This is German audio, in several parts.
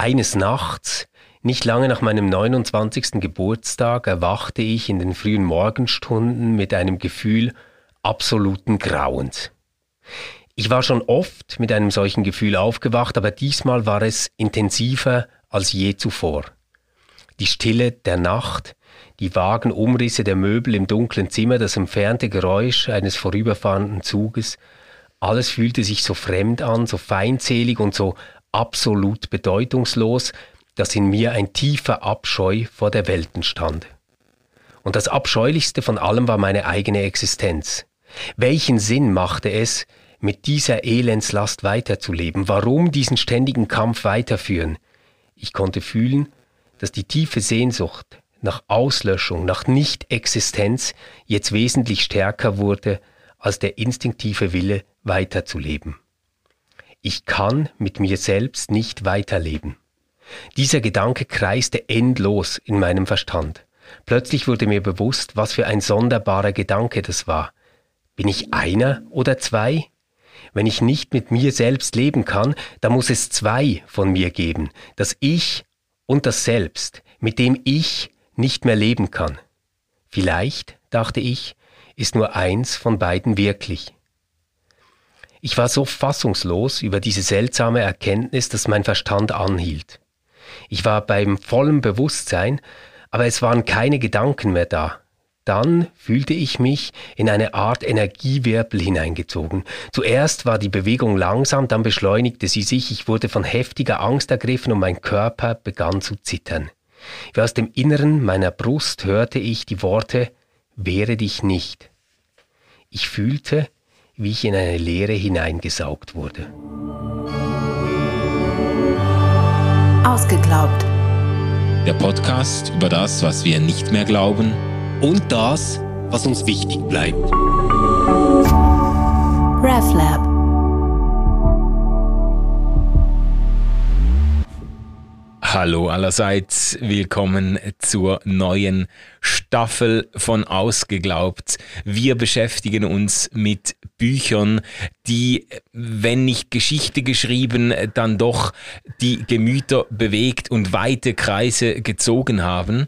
eines Nachts, nicht lange nach meinem 29. Geburtstag, erwachte ich in den frühen Morgenstunden mit einem Gefühl absoluten Grauens. Ich war schon oft mit einem solchen Gefühl aufgewacht, aber diesmal war es intensiver als je zuvor. Die Stille der Nacht, die vagen Umrisse der Möbel im dunklen Zimmer, das entfernte Geräusch eines vorüberfahrenden Zuges, alles fühlte sich so fremd an, so feindselig und so absolut bedeutungslos, dass in mir ein tiefer Abscheu vor der Welt entstand. Und das Abscheulichste von allem war meine eigene Existenz. Welchen Sinn machte es, mit dieser Elendslast weiterzuleben? Warum diesen ständigen Kampf weiterführen? Ich konnte fühlen, dass die tiefe Sehnsucht nach Auslöschung, nach Nicht-Existenz jetzt wesentlich stärker wurde als der instinktive Wille weiterzuleben. Ich kann mit mir selbst nicht weiterleben. Dieser Gedanke kreiste endlos in meinem Verstand. Plötzlich wurde mir bewusst, was für ein sonderbarer Gedanke das war. Bin ich einer oder zwei? Wenn ich nicht mit mir selbst leben kann, dann muss es zwei von mir geben, das Ich und das Selbst, mit dem ich nicht mehr leben kann. Vielleicht, dachte ich, ist nur eins von beiden wirklich. Ich war so fassungslos über diese seltsame Erkenntnis, dass mein Verstand anhielt. Ich war beim vollen Bewusstsein, aber es waren keine Gedanken mehr da. Dann fühlte ich mich in eine Art Energiewirbel hineingezogen. Zuerst war die Bewegung langsam, dann beschleunigte sie sich, ich wurde von heftiger Angst ergriffen und mein Körper begann zu zittern. Wie aus dem Inneren meiner Brust hörte ich die Worte Wehre dich nicht. Ich fühlte, wie ich in eine Leere hineingesaugt wurde. Ausgeglaubt. Der Podcast über das, was wir nicht mehr glauben und das, was uns wichtig bleibt. RefLab. Hallo allerseits, willkommen zur neuen Staffel von Ausgeglaubt. Wir beschäftigen uns mit Büchern, die, wenn nicht Geschichte geschrieben, dann doch die Gemüter bewegt und weite Kreise gezogen haben.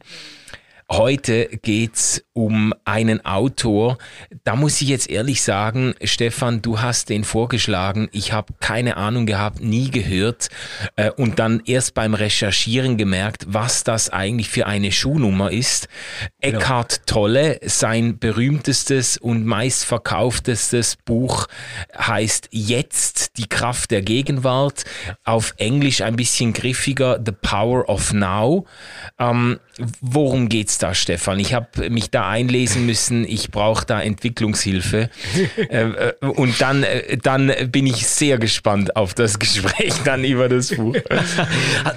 Heute geht's um einen Autor. Da muss ich jetzt ehrlich sagen, Stefan, du hast den vorgeschlagen. Ich habe keine Ahnung gehabt, nie gehört äh, und dann erst beim Recherchieren gemerkt, was das eigentlich für eine Schuhnummer ist. Genau. Eckhart Tolle, sein berühmtestes und meistverkauftestes Buch heißt Jetzt die Kraft der Gegenwart. Auf Englisch ein bisschen griffiger, The Power of Now. Ähm, worum geht's da, Stefan? Ich habe mich da einlesen müssen. Ich brauche da Entwicklungshilfe. Äh, äh, und dann, äh, dann bin ich sehr gespannt auf das Gespräch dann über das Buch.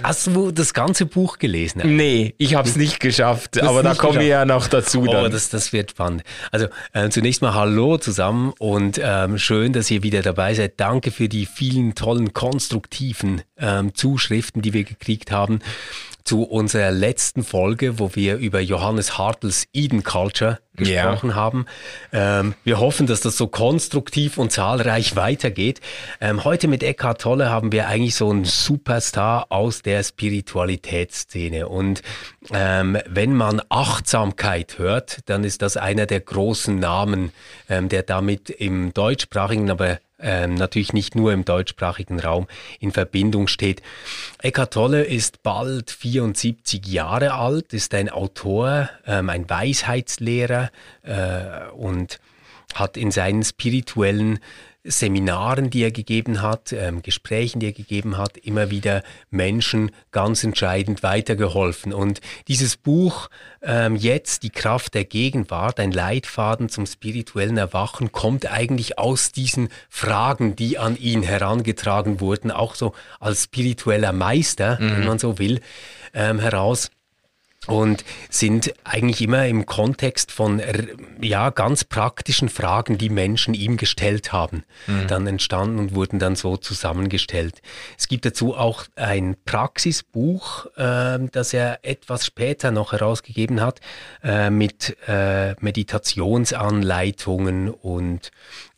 Hast du das ganze Buch gelesen? Nee, ich habe es nicht geschafft, aber da kommen wir ja noch dazu. Oh, dann. Oh, das, das wird spannend. Also äh, zunächst mal Hallo zusammen und ähm, schön, dass ihr wieder dabei seid. Danke für die vielen tollen, konstruktiven ähm, Zuschriften, die wir gekriegt haben zu unserer letzten Folge, wo wir über Johannes Hartels Eden Culture gesprochen yeah. haben. Ähm, wir hoffen, dass das so konstruktiv und zahlreich weitergeht. Ähm, heute mit Eckhart Tolle haben wir eigentlich so einen Superstar aus der Spiritualitätsszene. Und ähm, wenn man Achtsamkeit hört, dann ist das einer der großen Namen, ähm, der damit im deutschsprachigen, aber ähm, natürlich nicht nur im deutschsprachigen Raum in Verbindung steht. Eckhart Tolle ist bald 74 Jahre alt, ist ein Autor, ähm, ein Weisheitslehrer äh, und hat in seinen spirituellen Seminaren, die er gegeben hat, ähm, Gesprächen, die er gegeben hat, immer wieder Menschen ganz entscheidend weitergeholfen. Und dieses Buch ähm, jetzt, die Kraft der Gegenwart, ein Leitfaden zum spirituellen Erwachen, kommt eigentlich aus diesen Fragen, die an ihn herangetragen wurden, auch so als spiritueller Meister, mhm. wenn man so will, ähm, heraus. Und sind eigentlich immer im Kontext von ja ganz praktischen Fragen, die Menschen ihm gestellt haben, mhm. dann entstanden und wurden dann so zusammengestellt. Es gibt dazu auch ein Praxisbuch, äh, das er etwas später noch herausgegeben hat, äh, mit äh, Meditationsanleitungen und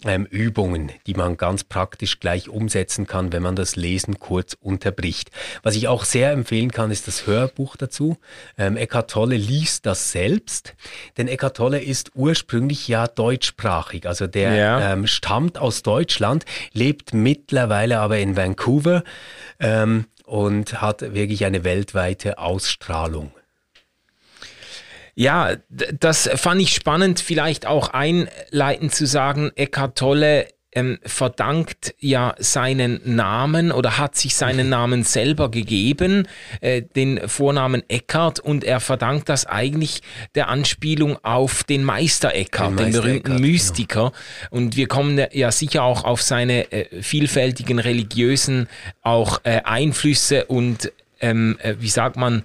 ähm, Übungen, die man ganz praktisch gleich umsetzen kann, wenn man das Lesen kurz unterbricht. Was ich auch sehr empfehlen kann, ist das Hörbuch dazu. Ähm, Eckhart Tolle liest das selbst, denn Eckhart Tolle ist ursprünglich ja deutschsprachig, also der ja. ähm, stammt aus Deutschland, lebt mittlerweile aber in Vancouver ähm, und hat wirklich eine weltweite Ausstrahlung. Ja, das fand ich spannend, vielleicht auch einleitend zu sagen, Eckhart Tolle ähm, verdankt ja seinen Namen oder hat sich seinen Namen selber gegeben, äh, den Vornamen Eckhart, und er verdankt das eigentlich der Anspielung auf den Meister Eckhart, den, Meister den berühmten Eckhart, genau. Mystiker. Genau. Und wir kommen ja sicher auch auf seine äh, vielfältigen religiösen auch äh, Einflüsse und ähm, äh, wie sagt man,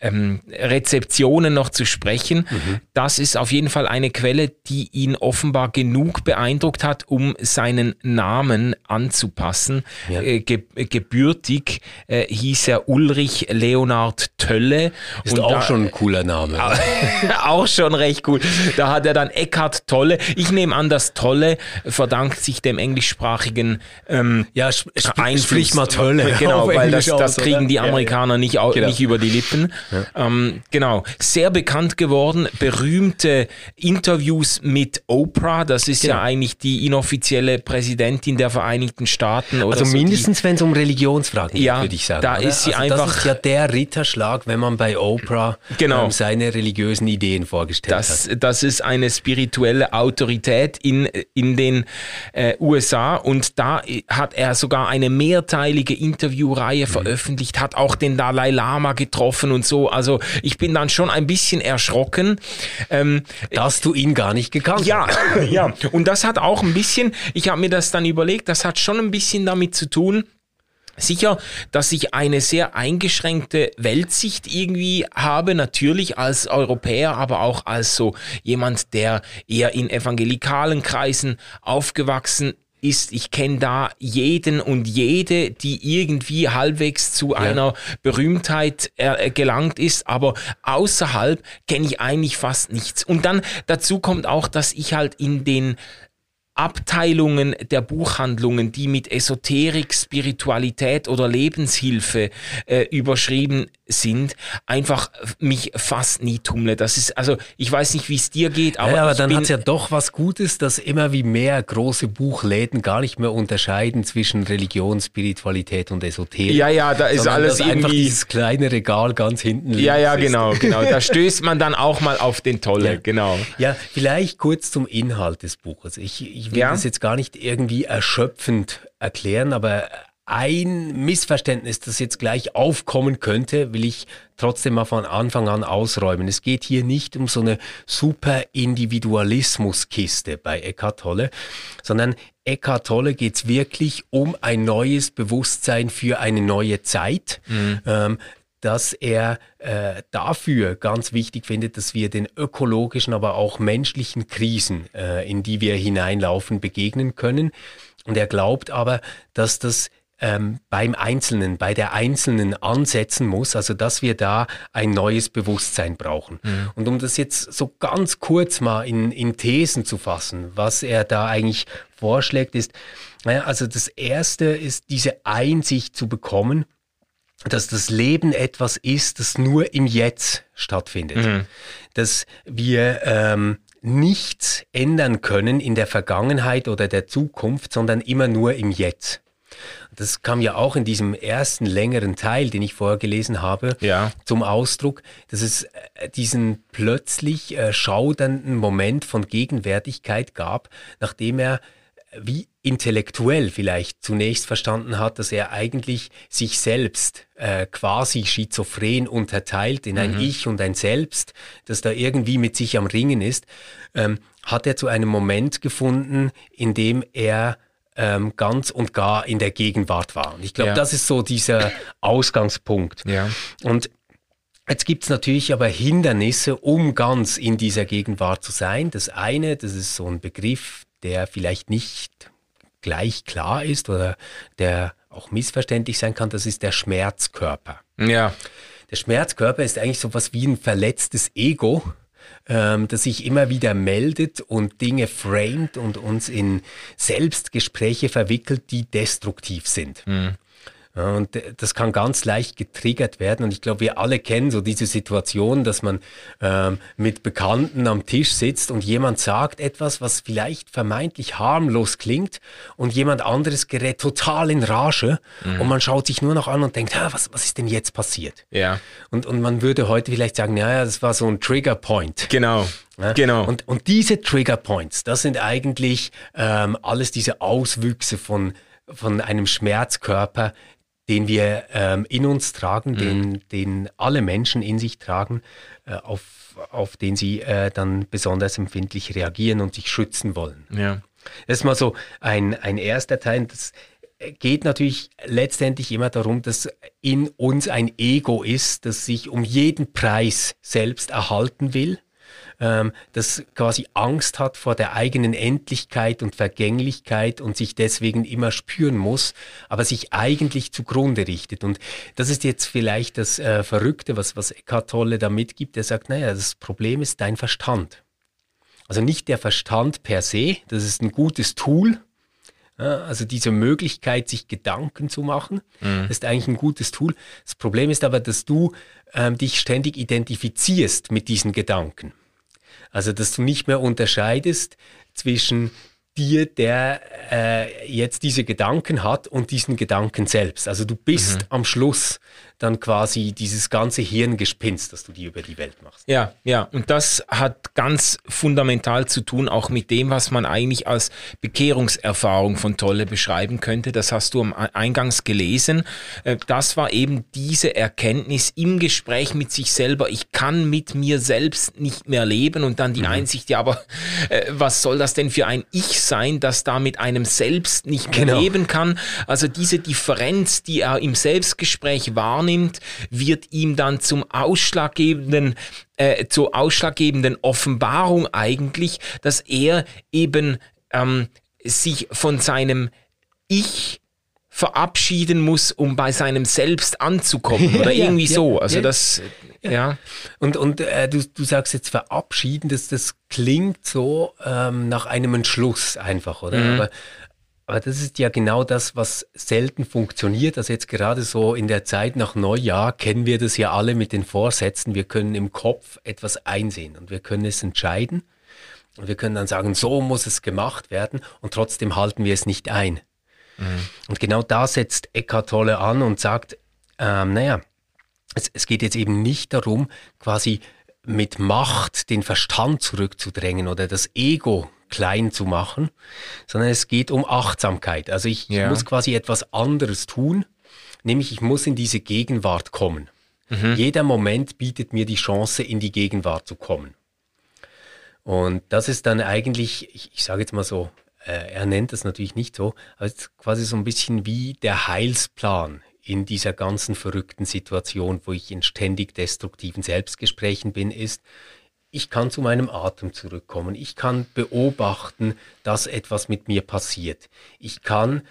ähm, Rezeptionen noch zu sprechen. Mhm. Das ist auf jeden Fall eine Quelle, die ihn offenbar genug beeindruckt hat, um seinen Namen anzupassen. Ja. Äh, ge gebürtig äh, hieß er Ulrich Leonard Tölle. Ist und auch da, schon ein cooler Name. auch schon recht cool. Da hat er dann Eckhard Tolle. Ich nehme an, das Tolle verdankt sich dem englischsprachigen ähm, ja, sp Einfluss. Sprich mal Tolle. Genau, weil das, das kriegen die Amerikaner ja. Nicht, genau. nicht über die Lippen. Ähm, genau, sehr bekannt geworden, berühmte Interviews mit Oprah, das ist genau. ja eigentlich die inoffizielle Präsidentin der Vereinigten Staaten. also so mindestens, wenn es um Religionsfragen geht, ja, würde ich sagen. Da oder? ist sie also einfach. Das ist ja der Ritterschlag, wenn man bei Oprah genau. ähm, seine religiösen Ideen vorgestellt das, hat. Das ist eine spirituelle Autorität in, in den äh, USA und da hat er sogar eine mehrteilige Interviewreihe mhm. veröffentlicht, hat auch den Dalai Lama getroffen und so. Also ich bin dann schon ein bisschen erschrocken. Ähm, Dass du ihn gar nicht gekannt ja, hast. Ja, und das hat auch ein bisschen, ich habe mir das dann überlegt, das hat schon ein bisschen damit zu tun, Sicher, dass ich eine sehr eingeschränkte Weltsicht irgendwie habe, natürlich als Europäer, aber auch als so jemand, der eher in evangelikalen Kreisen aufgewachsen ist, ich kenne da jeden und jede, die irgendwie halbwegs zu ja. einer Berühmtheit äh, gelangt ist, aber außerhalb kenne ich eigentlich fast nichts. Und dann dazu kommt auch, dass ich halt in den Abteilungen der Buchhandlungen, die mit Esoterik, Spiritualität oder Lebenshilfe äh, überschrieben sind, einfach mich fast nie tummle. Das ist, also ich weiß nicht, wie es dir geht, aber. Ja, aber dann hat es ja doch was Gutes, dass immer wie mehr große Buchläden gar nicht mehr unterscheiden zwischen Religion, Spiritualität und Esoterik. Ja, ja, da ist alles irgendwie. Einfach dieses kleine Regal ganz hinten. Ja, ja, genau, genau. Da stößt man dann auch mal auf den Tolle, ja. genau. Ja, vielleicht kurz zum Inhalt des Buches. Ich, ich will ja. das jetzt gar nicht irgendwie erschöpfend erklären, aber ein Missverständnis, das jetzt gleich aufkommen könnte, will ich trotzdem mal von Anfang an ausräumen. Es geht hier nicht um so eine super Individualismuskiste bei Eckhart Tolle, sondern Eckhart Tolle geht es wirklich um ein neues Bewusstsein für eine neue Zeit. Mhm. Ähm, dass er äh, dafür ganz wichtig findet, dass wir den ökologischen, aber auch menschlichen Krisen, äh, in die wir hineinlaufen, begegnen können. Und er glaubt aber, dass das ähm, beim Einzelnen, bei der Einzelnen ansetzen muss, also dass wir da ein neues Bewusstsein brauchen. Mhm. Und um das jetzt so ganz kurz mal in, in Thesen zu fassen, was er da eigentlich vorschlägt, ist, naja, also das Erste ist diese Einsicht zu bekommen, dass das Leben etwas ist, das nur im Jetzt stattfindet. Mhm. Dass wir ähm, nichts ändern können in der Vergangenheit oder der Zukunft, sondern immer nur im Jetzt. Das kam ja auch in diesem ersten längeren Teil, den ich vorher gelesen habe, ja. zum Ausdruck, dass es äh, diesen plötzlich äh, schaudernden Moment von Gegenwärtigkeit gab, nachdem er wie intellektuell vielleicht zunächst verstanden hat, dass er eigentlich sich selbst äh, quasi schizophren unterteilt in ein mhm. Ich und ein Selbst, das da irgendwie mit sich am Ringen ist, ähm, hat er zu einem Moment gefunden, in dem er ähm, ganz und gar in der Gegenwart war. Und ich glaube, ja. das ist so dieser Ausgangspunkt. Ja. Und Jetzt gibt es natürlich aber Hindernisse, um ganz in dieser Gegenwart zu sein. Das eine, das ist so ein Begriff, der vielleicht nicht gleich klar ist oder der auch missverständlich sein kann, das ist der Schmerzkörper. Ja. Der Schmerzkörper ist eigentlich so was wie ein verletztes Ego, ähm, das sich immer wieder meldet und Dinge framet und uns in Selbstgespräche verwickelt, die destruktiv sind. Mhm. Und das kann ganz leicht getriggert werden. Und ich glaube, wir alle kennen so diese Situation, dass man ähm, mit Bekannten am Tisch sitzt und jemand sagt etwas, was vielleicht vermeintlich harmlos klingt und jemand anderes gerät total in Rage mhm. und man schaut sich nur noch an und denkt, was, was ist denn jetzt passiert? Ja. Und, und man würde heute vielleicht sagen, ja, das war so ein Trigger Point. Genau. Ja? Genau. Und, und diese Trigger Points, das sind eigentlich ähm, alles diese Auswüchse von von einem Schmerzkörper, den wir ähm, in uns tragen, mhm. den, den alle Menschen in sich tragen, äh, auf, auf den sie äh, dann besonders empfindlich reagieren und sich schützen wollen. Ja. Das ist mal so ein, ein erster Teil. Das geht natürlich letztendlich immer darum, dass in uns ein Ego ist, das sich um jeden Preis selbst erhalten will ähm, das quasi Angst hat vor der eigenen Endlichkeit und Vergänglichkeit und sich deswegen immer spüren muss, aber sich eigentlich zugrunde richtet. Und das ist jetzt vielleicht das äh, Verrückte, was, was Eckhart Tolle da mitgibt. Er sagt, naja, das Problem ist dein Verstand. Also nicht der Verstand per se, das ist ein gutes Tool, also diese Möglichkeit, sich Gedanken zu machen, mhm. ist eigentlich ein gutes Tool. Das Problem ist aber, dass du ähm, dich ständig identifizierst mit diesen Gedanken. Also, dass du nicht mehr unterscheidest zwischen dir, der äh, jetzt diese Gedanken hat und diesen Gedanken selbst. Also du bist mhm. am Schluss dann quasi dieses ganze Hirngespinst, das du dir über die Welt machst. Ja, ja, und das hat ganz fundamental zu tun auch mit dem, was man eigentlich als Bekehrungserfahrung von Tolle beschreiben könnte. Das hast du am Eingangs gelesen. Äh, das war eben diese Erkenntnis im Gespräch mit sich selber. Ich kann mit mir selbst nicht mehr leben und dann die mhm. Einsicht, ja, aber äh, was soll das denn für ein Ich sein, das da mit einem selbst nicht mehr genau. leben kann? Also diese Differenz, die er im Selbstgespräch wahrnimmt, wahrnimmt, wird ihm dann zum ausschlaggebenden äh, zur ausschlaggebenden Offenbarung eigentlich, dass er eben ähm, sich von seinem Ich verabschieden muss, um bei seinem Selbst anzukommen oder ja, irgendwie ja, so. Also ja, das, ja. Und, und äh, du, du sagst jetzt verabschieden, das, das klingt so ähm, nach einem Entschluss einfach, oder? Mhm. Aber aber das ist ja genau das, was selten funktioniert. Also jetzt gerade so in der Zeit nach Neujahr kennen wir das ja alle mit den Vorsätzen. Wir können im Kopf etwas einsehen und wir können es entscheiden. Und wir können dann sagen, so muss es gemacht werden und trotzdem halten wir es nicht ein. Mhm. Und genau da setzt Eckhart Tolle an und sagt, ähm, naja, es, es geht jetzt eben nicht darum, quasi mit Macht den Verstand zurückzudrängen oder das Ego klein zu machen, sondern es geht um Achtsamkeit. Also ich, ja. muss quasi etwas anderes tun, nämlich ich muss in diese Gegenwart kommen. Mhm. Jeder Moment bietet mir die Chance, in die Gegenwart zu kommen. Und das ist dann eigentlich, ich, ich sage jetzt mal so, äh, er nennt das natürlich nicht so, aber es ist quasi so ein bisschen wie der Heilsplan in dieser ganzen verrückten Situation, wo ich in ständig destruktiven Selbstgesprächen bin, ist, ich kann zu meinem Atem zurückkommen. Ich kann beobachten, dass etwas mit mir passiert. Ich kann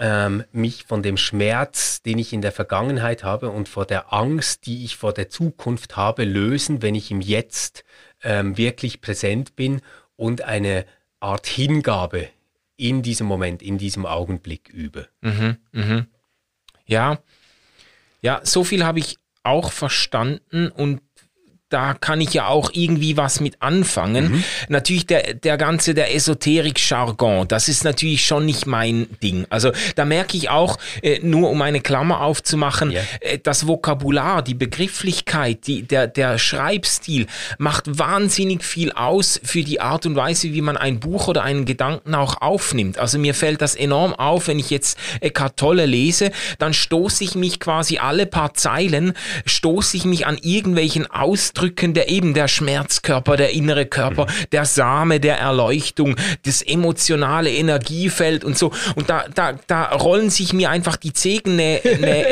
ähm, mich von dem Schmerz, den ich in der Vergangenheit habe und vor der Angst, die ich vor der Zukunft habe, lösen, wenn ich im Jetzt ähm, wirklich präsent bin und eine Art Hingabe in diesem Moment, in diesem Augenblick übe. Mhm, mhm. Ja, ja, so viel habe ich auch verstanden und da kann ich ja auch irgendwie was mit anfangen. Mhm. Natürlich der, der ganze, der Esoterik-Jargon, das ist natürlich schon nicht mein Ding. Also da merke ich auch, äh, nur um eine Klammer aufzumachen, yeah. äh, das Vokabular, die Begrifflichkeit, die, der, der Schreibstil macht wahnsinnig viel aus für die Art und Weise, wie man ein Buch oder einen Gedanken auch aufnimmt. Also mir fällt das enorm auf, wenn ich jetzt Eckhart Tolle lese, dann stoße ich mich quasi alle paar Zeilen, stoße ich mich an irgendwelchen Ausdrücken ausdrücken, der eben der Schmerzkörper, der innere Körper, mhm. der Same der Erleuchtung, das emotionale Energiefeld und so. Und da, da, da rollen sich mir einfach die Zehennä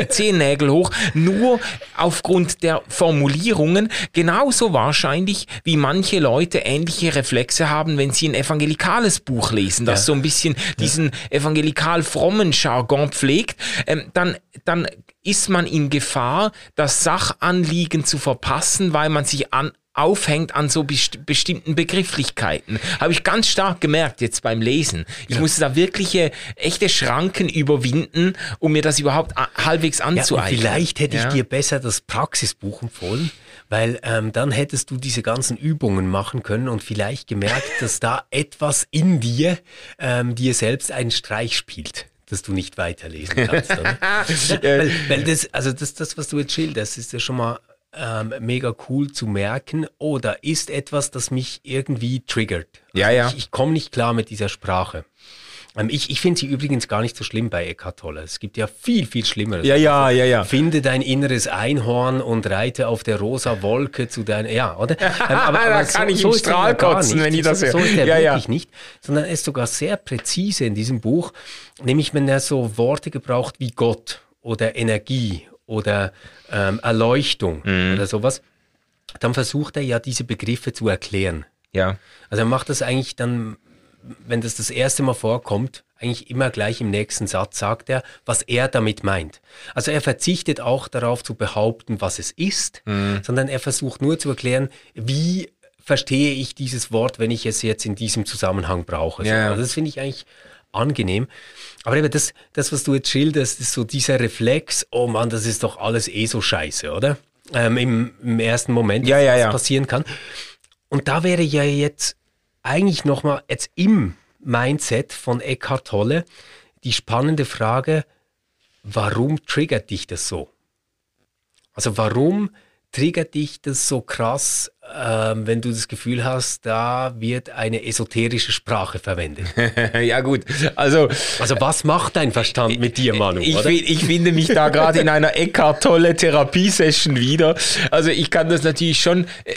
Zehennägel hoch, nur aufgrund der Formulierungen, genauso wahrscheinlich wie manche Leute ähnliche Reflexe haben, wenn sie ein evangelikales Buch lesen, das ja. so ein bisschen diesen evangelikal frommen Jargon pflegt, ähm, dann, dann ist man in Gefahr, das Sachanliegen zu verpassen, weil man sich an, aufhängt an so best bestimmten Begrifflichkeiten. Habe ich ganz stark gemerkt jetzt beim Lesen. Ich ja. musste da wirkliche, echte Schranken überwinden, um mir das überhaupt halbwegs anzueignen. Ja, vielleicht hätte ich ja. dir besser das Praxisbuch empfohlen, weil ähm, dann hättest du diese ganzen Übungen machen können und vielleicht gemerkt, dass da etwas in dir ähm, dir selbst einen Streich spielt dass du nicht weiterlesen kannst. weil, weil das, also das, das, was du jetzt schilderst, ist ja schon mal ähm, mega cool zu merken, oh, da ist etwas, das mich irgendwie triggert. Also ja, ja. Ich, ich komme nicht klar mit dieser Sprache. Ähm, ich ich finde sie übrigens gar nicht so schlimm bei Eckhart Tolle. Es gibt ja viel, viel Schlimmeres. Ja, ja, ja, ja. Finde dein inneres Einhorn und reite auf der rosa Wolke zu deiner, ja, oder? Ähm, aber, aber da kann so, ich so im Strahl kotzen, wenn ich das höre. So, so ist er ja, wirklich ja. nicht, sondern er ist sogar sehr präzise in diesem Buch, nämlich wenn er so Worte gebraucht wie Gott oder Energie oder ähm, Erleuchtung mhm. oder sowas, dann versucht er ja diese Begriffe zu erklären. Ja. Also er macht das eigentlich dann wenn das das erste Mal vorkommt, eigentlich immer gleich im nächsten Satz sagt er, was er damit meint. Also er verzichtet auch darauf zu behaupten, was es ist, mhm. sondern er versucht nur zu erklären, wie verstehe ich dieses Wort, wenn ich es jetzt in diesem Zusammenhang brauche. Ja. Also das finde ich eigentlich angenehm. Aber eben das, das, was du jetzt schilderst, ist so dieser Reflex, oh Mann, das ist doch alles eh so scheiße, oder? Ähm, im, im, ersten Moment, ja, ja, ja. passieren kann. Und da wäre ja jetzt eigentlich nochmal jetzt im Mindset von Eckhart Tolle die spannende Frage, warum triggert dich das so? Also warum triggert dich das so krass, äh, wenn du das Gefühl hast, da wird eine esoterische Sprache verwendet? ja gut, also... Also was macht dein Verstand mit dir, Manu? Ich, ich finde mich da gerade in einer Eckhart Tolle Therapiesession wieder. Also ich kann das natürlich schon äh,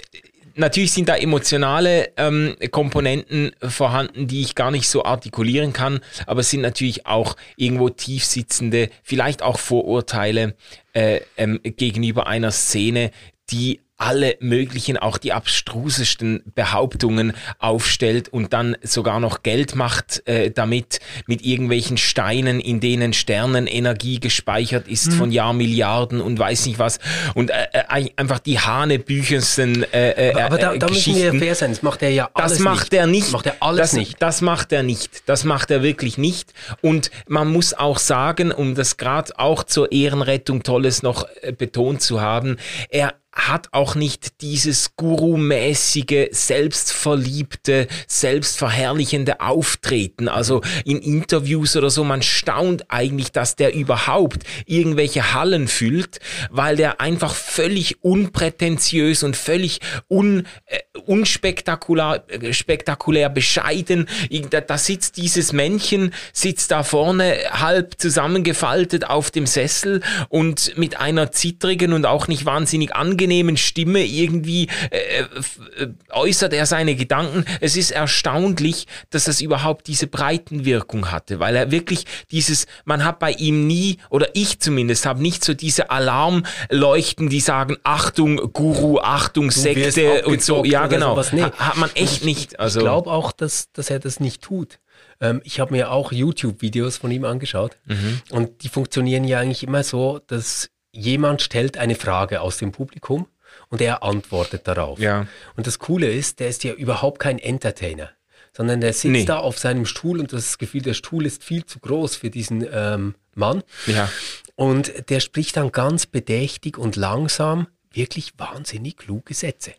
natürlich sind da emotionale ähm, Komponenten vorhanden, die ich gar nicht so artikulieren kann, aber es sind natürlich auch irgendwo tiefsitzende, vielleicht auch Vorurteile äh, ähm, gegenüber einer Szene, die alle möglichen, auch die abstrusesten Behauptungen aufstellt und dann sogar noch Geld macht äh, damit mit irgendwelchen Steinen, in denen Sternenenergie gespeichert ist mhm. von Jahrmilliarden und weiß nicht was und äh, äh einfach die hanebüchensten äh, äh, aber, aber da, da müssen wir fair sein, das macht er ja alles Das macht nicht. er nicht. Das macht er alles das, nicht. Das macht er nicht. Das macht er wirklich nicht und man muss auch sagen, um das gerade auch zur Ehrenrettung Tolles noch äh, betont zu haben, er hat auch nicht dieses Guru-mäßige, selbstverliebte, selbstverherrlichende Auftreten. Also in Interviews oder so, man staunt eigentlich, dass der überhaupt irgendwelche Hallen füllt, weil der einfach völlig unprätentiös und völlig un, äh, unspektakulär äh, spektakulär bescheiden. Da, da sitzt dieses Männchen, sitzt da vorne halb zusammengefaltet auf dem Sessel und mit einer zittrigen und auch nicht wahnsinnig angenehmen angenehmen Stimme irgendwie äh, äh, äußert er seine Gedanken. Es ist erstaunlich, dass das überhaupt diese Breitenwirkung hatte, weil er wirklich dieses, man hat bei ihm nie, oder ich zumindest, habe nicht so diese Alarmleuchten, die sagen, Achtung, Guru, Achtung, Sekte und so. Ja, genau. Nee. Hat man echt nicht. Also, ich glaube auch, dass, dass er das nicht tut ähm, ich habe mir auch YouTube-Videos von ihm angeschaut mhm. und die funktionieren ja eigentlich immer so, dass jemand stellt eine Frage aus dem Publikum und er antwortet darauf. Ja. Und das Coole ist, der ist ja überhaupt kein Entertainer, sondern der sitzt nee. da auf seinem Stuhl und das Gefühl, der Stuhl ist viel zu groß für diesen ähm, Mann. Ja. Und der spricht dann ganz bedächtig und langsam wirklich wahnsinnig kluge Sätze.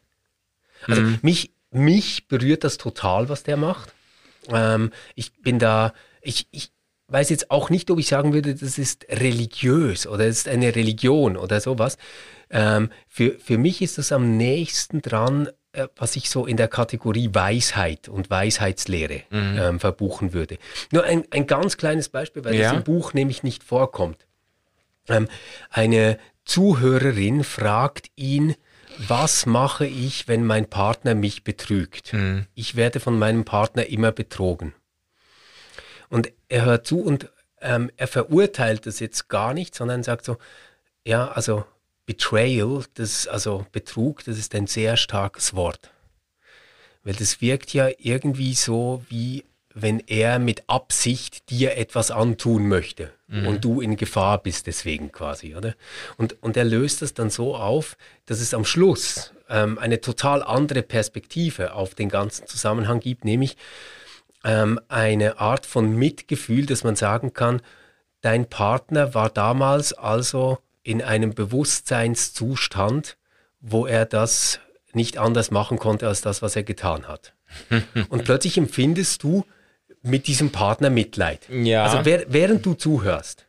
Also mhm. mich, mich berührt das total, was der macht. Ähm, ich bin da, ich, ich, weiß jetzt auch nicht, ob ich sagen würde, das ist religiös oder es ist eine Religion oder sowas. Ähm, für, für mich ist das am nächsten dran, äh, was ich so in der Kategorie Weisheit und Weisheitslehre mhm. ähm, verbuchen würde. Nur ein, ein ganz kleines Beispiel, weil ja. das im Buch nämlich nicht vorkommt. Ähm, eine Zuhörerin fragt ihn, was mache ich, wenn mein Partner mich betrügt? Mhm. Ich werde von meinem Partner immer betrogen. Und er hört zu und ähm, er verurteilt das jetzt gar nicht, sondern sagt so, ja, also Betrayal, das, also Betrug, das ist ein sehr starkes Wort. Weil das wirkt ja irgendwie so, wie wenn er mit Absicht dir etwas antun möchte mhm. und du in Gefahr bist deswegen quasi, oder? Und, und er löst das dann so auf, dass es am Schluss ähm, eine total andere Perspektive auf den ganzen Zusammenhang gibt, nämlich ähm, eine Art von Mitgefühl, dass man sagen kann, dein Partner war damals also in einem Bewusstseinszustand, wo er das nicht anders machen konnte als das, was er getan hat. Und plötzlich empfindest du mit diesem Partner Mitleid. Ja. Also während du zuhörst.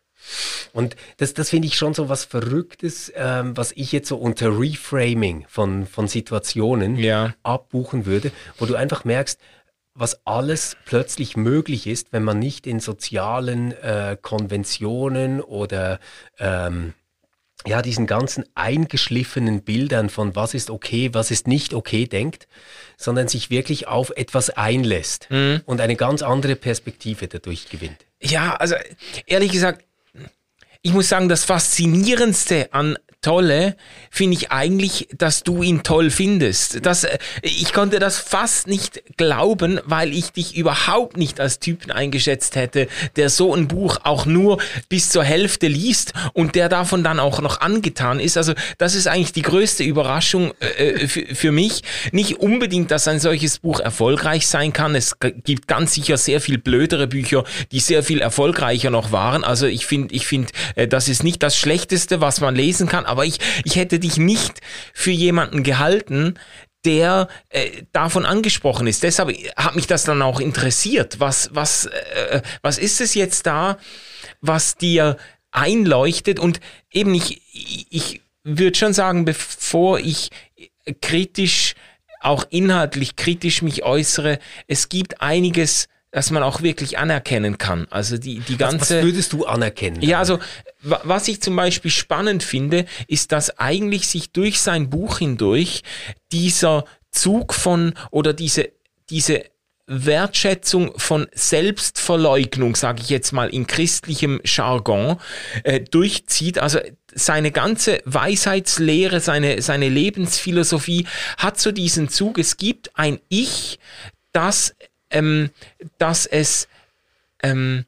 Und das, das finde ich schon so was Verrücktes, ähm, was ich jetzt so unter Reframing von, von Situationen ja. abbuchen würde, wo du einfach merkst, was alles plötzlich möglich ist, wenn man nicht in sozialen äh, Konventionen oder ähm, ja, diesen ganzen eingeschliffenen Bildern von was ist okay, was ist nicht okay denkt, sondern sich wirklich auf etwas einlässt mhm. und eine ganz andere Perspektive dadurch gewinnt. Ja, also ehrlich gesagt, ich muss sagen, das Faszinierendste an Tolle finde ich eigentlich, dass du ihn toll findest. Das, äh, ich konnte das fast nicht glauben, weil ich dich überhaupt nicht als Typen eingeschätzt hätte, der so ein Buch auch nur bis zur Hälfte liest und der davon dann auch noch angetan ist. Also das ist eigentlich die größte Überraschung äh, für, für mich. Nicht unbedingt, dass ein solches Buch erfolgreich sein kann. Es gibt ganz sicher sehr viel blödere Bücher, die sehr viel erfolgreicher noch waren. Also ich finde, ich finde, äh, das ist nicht das Schlechteste, was man lesen kann aber ich, ich hätte dich nicht für jemanden gehalten, der äh, davon angesprochen ist. Deshalb hat mich das dann auch interessiert. Was, was, äh, was ist es jetzt da, was dir einleuchtet? Und eben, ich, ich würde schon sagen, bevor ich kritisch, auch inhaltlich kritisch mich äußere, es gibt einiges, dass man auch wirklich anerkennen kann. Also die, die ganze. Was, was würdest du anerkennen? Ja, also was ich zum Beispiel spannend finde, ist, dass eigentlich sich durch sein Buch hindurch dieser Zug von oder diese, diese Wertschätzung von Selbstverleugnung, sage ich jetzt mal in christlichem Jargon, äh, durchzieht. Also seine ganze Weisheitslehre, seine, seine Lebensphilosophie hat so diesen Zug. Es gibt ein Ich, das ähm, dass es ähm,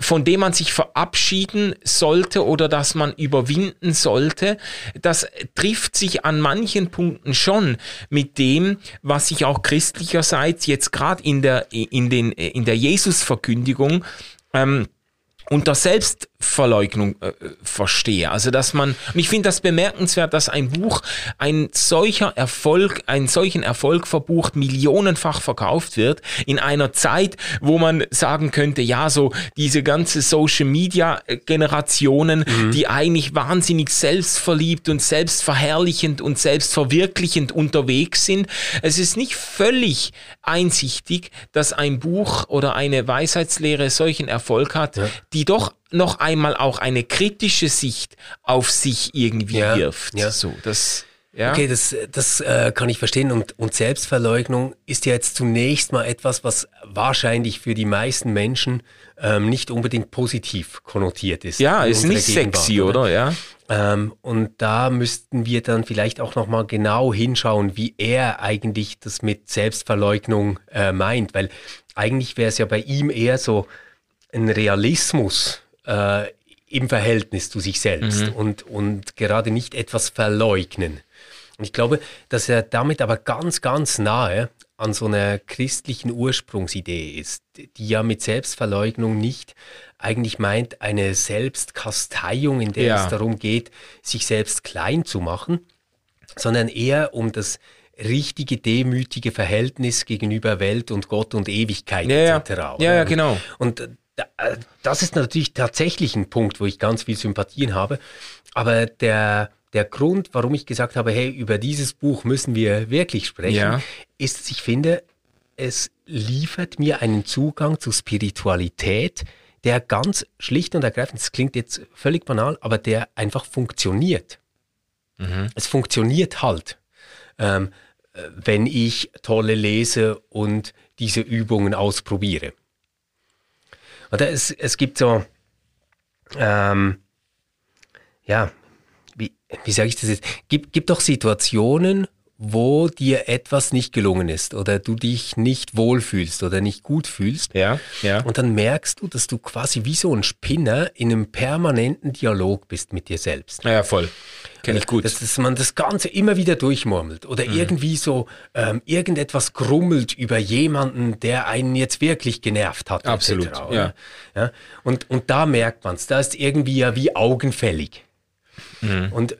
von dem man sich verabschieden sollte oder dass man überwinden sollte, das trifft sich an manchen Punkten schon mit dem, was sich auch christlicherseits jetzt gerade in der, in den, in der Jesusverkündigung ähm, unter Selbstverleugnung äh, verstehe. Also dass man, und ich finde das bemerkenswert, dass ein Buch ein solcher Erfolg, einen solchen Erfolg verbucht, millionenfach verkauft wird, in einer Zeit, wo man sagen könnte, ja, so diese ganze Social Media Generationen, mhm. die eigentlich wahnsinnig selbstverliebt und selbstverherrlichend und selbstverwirklichend unterwegs sind. Es ist nicht völlig einsichtig, dass ein Buch oder eine Weisheitslehre solchen Erfolg hat, ja die doch noch einmal auch eine kritische Sicht auf sich irgendwie ja, wirft. Ja. So, das, ja. Okay, das, das äh, kann ich verstehen. Und, und Selbstverleugnung ist ja jetzt zunächst mal etwas, was wahrscheinlich für die meisten Menschen ähm, nicht unbedingt positiv konnotiert ist. Ja, ist nicht sexy, oder? oder? Ja. Ähm, und da müssten wir dann vielleicht auch nochmal genau hinschauen, wie er eigentlich das mit Selbstverleugnung äh, meint. Weil eigentlich wäre es ja bei ihm eher so, ein Realismus äh, im Verhältnis zu sich selbst mhm. und, und gerade nicht etwas verleugnen. Und ich glaube, dass er damit aber ganz, ganz nahe an so einer christlichen Ursprungsidee ist, die ja mit Selbstverleugnung nicht eigentlich meint eine Selbstkasteiung, in der ja. es darum geht, sich selbst klein zu machen, sondern eher um das richtige, demütige Verhältnis gegenüber Welt und Gott und Ewigkeit ja, etc. Ja, ja, genau. Und das ist natürlich tatsächlich ein Punkt, wo ich ganz viel Sympathien habe. Aber der, der Grund, warum ich gesagt habe, hey, über dieses Buch müssen wir wirklich sprechen, ja. ist, ich finde, es liefert mir einen Zugang zu Spiritualität, der ganz schlicht und ergreifend, das klingt jetzt völlig banal, aber der einfach funktioniert. Mhm. Es funktioniert halt, ähm, wenn ich tolle lese und diese Übungen ausprobiere. Oder es, es gibt so, ähm, ja, wie, wie sage ich das jetzt? Gibt, gibt doch Situationen, wo dir etwas nicht gelungen ist oder du dich nicht wohlfühlst oder nicht gut fühlst. Ja, ja. Und dann merkst du, dass du quasi wie so ein Spinner in einem permanenten Dialog bist mit dir selbst. Ja, voll. Kenne ich gut. Dass, dass, man das Ganze immer wieder durchmurmelt oder mhm. irgendwie so ähm, irgendetwas grummelt über jemanden, der einen jetzt wirklich genervt hat. Absolut, etc., ja. ja. Und, und da merkt man es, da ist irgendwie ja wie augenfällig. Mhm. Und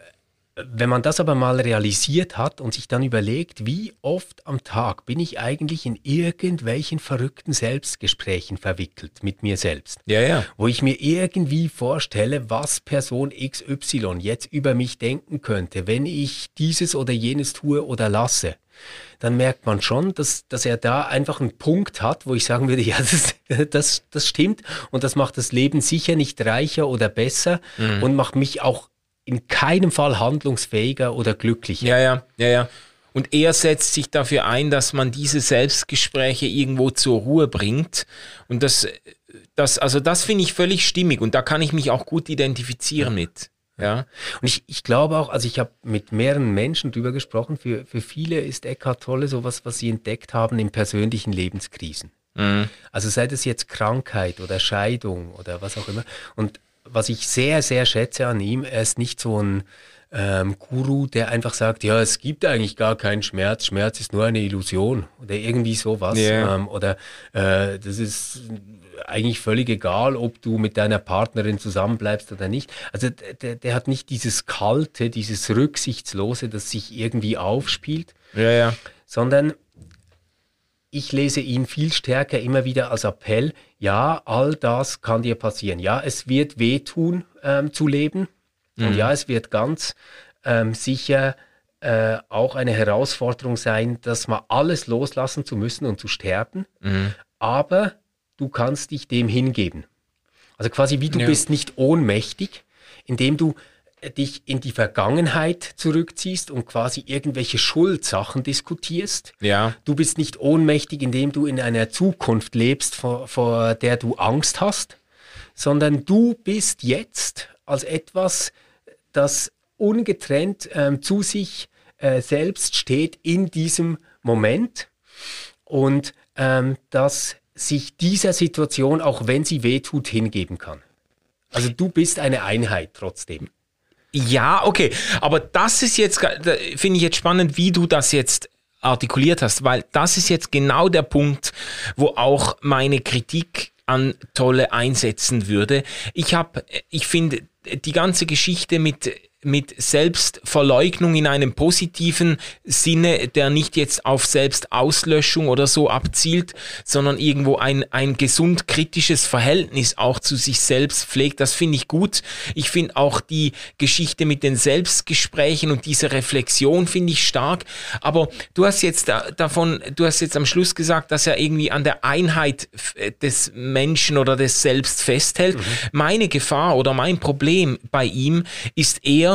wenn man das aber mal realisiert hat und sich dann überlegt, wie oft am Tag bin ich eigentlich in irgendwelchen verrückten Selbstgesprächen verwickelt mit mir selbst, ja, ja. wo ich mir irgendwie vorstelle, was Person XY jetzt über mich denken könnte, wenn ich dieses oder jenes tue oder lasse dann merkt man schon, dass, dass er da einfach einen Punkt hat, wo ich sagen würde, ja, das, das, das stimmt und das macht das Leben sicher nicht reicher oder besser mhm. und macht mich auch in keinem Fall handlungsfähiger oder glücklicher. Ja, ja, ja, ja. Und er setzt sich dafür ein, dass man diese Selbstgespräche irgendwo zur Ruhe bringt. Und das, das also das finde ich völlig stimmig und da kann ich mich auch gut identifizieren ja. mit. Ja. Und ich, ich glaube auch, also ich habe mit mehreren Menschen drüber gesprochen, für, für viele ist Eckhart Tolle sowas, was sie entdeckt haben in persönlichen Lebenskrisen. Mhm. Also sei das jetzt Krankheit oder Scheidung oder was auch immer. Und was ich sehr, sehr schätze an ihm, er ist nicht so ein ähm, Guru, der einfach sagt, ja, es gibt eigentlich gar keinen Schmerz, Schmerz ist nur eine Illusion oder irgendwie sowas. Yeah. Ähm, oder äh, das ist eigentlich völlig egal, ob du mit deiner Partnerin zusammenbleibst oder nicht. Also der, der hat nicht dieses Kalte, dieses Rücksichtslose, das sich irgendwie aufspielt, ja, ja. sondern ich lese ihn viel stärker immer wieder als Appell, ja, all das kann dir passieren. Ja, es wird wehtun ähm, zu leben. Mhm. Und ja, es wird ganz ähm, sicher äh, auch eine Herausforderung sein, dass mal alles loslassen zu müssen und zu sterben. Mhm. Aber du kannst dich dem hingeben. Also quasi wie du ja. bist nicht ohnmächtig, indem du dich in die Vergangenheit zurückziehst und quasi irgendwelche Schuldsachen diskutierst. Ja. Du bist nicht ohnmächtig, indem du in einer Zukunft lebst, vor, vor der du Angst hast, sondern du bist jetzt als etwas, das ungetrennt ähm, zu sich äh, selbst steht in diesem Moment und ähm, das sich dieser Situation, auch wenn sie wehtut, hingeben kann. Also du bist eine Einheit trotzdem. Ja, okay. Aber das ist jetzt, finde ich jetzt spannend, wie du das jetzt artikuliert hast, weil das ist jetzt genau der Punkt, wo auch meine Kritik an Tolle einsetzen würde. Ich habe, ich finde, die ganze Geschichte mit mit Selbstverleugnung in einem positiven Sinne, der nicht jetzt auf Selbstauslöschung oder so abzielt, sondern irgendwo ein, ein gesund kritisches Verhältnis auch zu sich selbst pflegt. Das finde ich gut. Ich finde auch die Geschichte mit den Selbstgesprächen und diese Reflexion finde ich stark. Aber du hast jetzt da, davon, du hast jetzt am Schluss gesagt, dass er irgendwie an der Einheit des Menschen oder des Selbst festhält. Mhm. Meine Gefahr oder mein Problem bei ihm ist eher,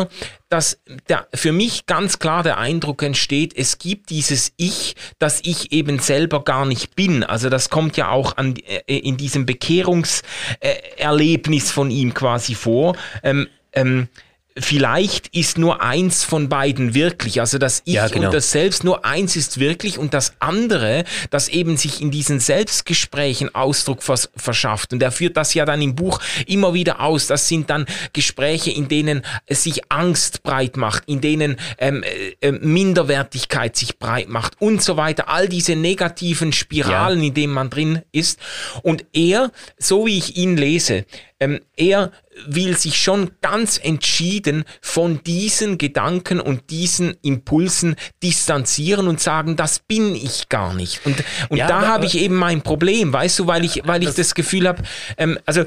dass der, für mich ganz klar der Eindruck entsteht, es gibt dieses Ich, das ich eben selber gar nicht bin. Also das kommt ja auch an, äh, in diesem Bekehrungserlebnis von ihm quasi vor. Ähm, ähm, vielleicht ist nur eins von beiden wirklich, also das Ich ja, genau. und das Selbst, nur eins ist wirklich und das andere, das eben sich in diesen Selbstgesprächen Ausdruck vers verschafft. Und er führt das ja dann im Buch immer wieder aus. Das sind dann Gespräche, in denen sich Angst breit macht, in denen ähm, äh, äh Minderwertigkeit sich breit macht und so weiter. All diese negativen Spiralen, ja. in denen man drin ist. Und er, so wie ich ihn lese, ähm, er will sich schon ganz entschieden von diesen Gedanken und diesen Impulsen distanzieren und sagen, das bin ich gar nicht. Und, und ja, da habe ich eben mein Problem, weißt du, weil ich, weil ich das, das Gefühl habe, ähm, also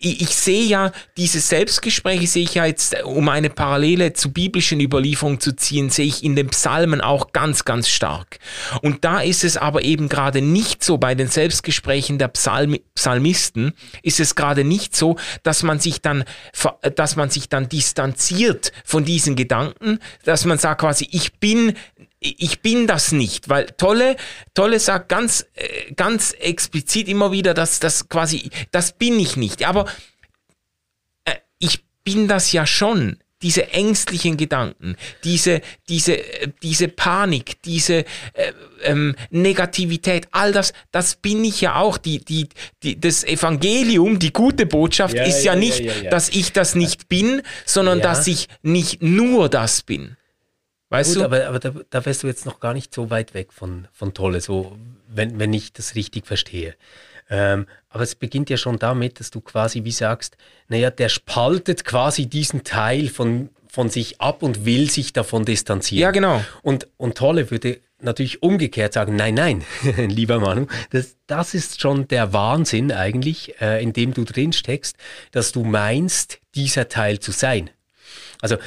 ich, sehe ja, diese Selbstgespräche sehe ich ja jetzt, um eine Parallele zu biblischen Überlieferungen zu ziehen, sehe ich in den Psalmen auch ganz, ganz stark. Und da ist es aber eben gerade nicht so, bei den Selbstgesprächen der Psalm, Psalmisten ist es gerade nicht so, dass man sich dann, dass man sich dann distanziert von diesen Gedanken, dass man sagt quasi, ich bin ich bin das nicht, weil Tolle, Tolle sagt ganz, äh, ganz explizit immer wieder, dass das quasi, das bin ich nicht. Aber äh, ich bin das ja schon. Diese ängstlichen Gedanken, diese, diese, äh, diese Panik, diese äh, ähm, Negativität, all das, das bin ich ja auch. Die, die, die, das Evangelium, die gute Botschaft ja, ist ja, ja nicht, ja, dass ich das nicht bin, sondern dass ich nicht nur das bin. Weißt Gut, du? Aber, aber da, da, wärst du jetzt noch gar nicht so weit weg von, von Tolle, so, wenn, wenn ich das richtig verstehe. Ähm, aber es beginnt ja schon damit, dass du quasi wie sagst, naja, der spaltet quasi diesen Teil von, von sich ab und will sich davon distanzieren. Ja, genau. Und, und Tolle würde natürlich umgekehrt sagen, nein, nein, lieber Manu, das, das ist schon der Wahnsinn eigentlich, äh, in dem du drin steckst, dass du meinst, dieser Teil zu sein. Also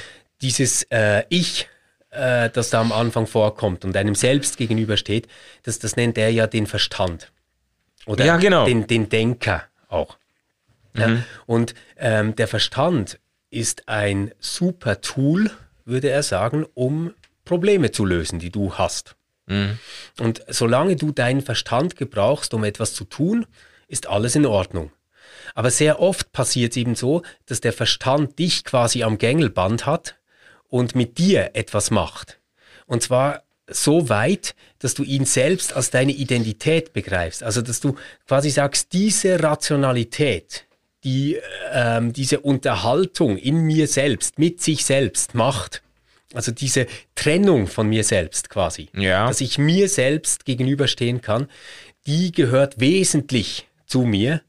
dieses äh, Ich, äh, das da am Anfang vorkommt und einem selbst gegenübersteht, das, das nennt er ja den Verstand. Oder ja, genau. den, den Denker auch. Mhm. Ja, und ähm, der Verstand ist ein super Tool, würde er sagen, um Probleme zu lösen, die du hast. Mhm. Und solange du deinen Verstand gebrauchst, um etwas zu tun, ist alles in Ordnung. Aber sehr oft passiert es eben so, dass der Verstand dich quasi am Gängelband hat und mit dir etwas macht. Und zwar so weit, dass du ihn selbst als deine Identität begreifst. Also dass du quasi sagst, diese Rationalität, die ähm, diese Unterhaltung in mir selbst, mit sich selbst macht, also diese Trennung von mir selbst quasi, ja. dass ich mir selbst gegenüberstehen kann, die gehört wesentlich zu mir.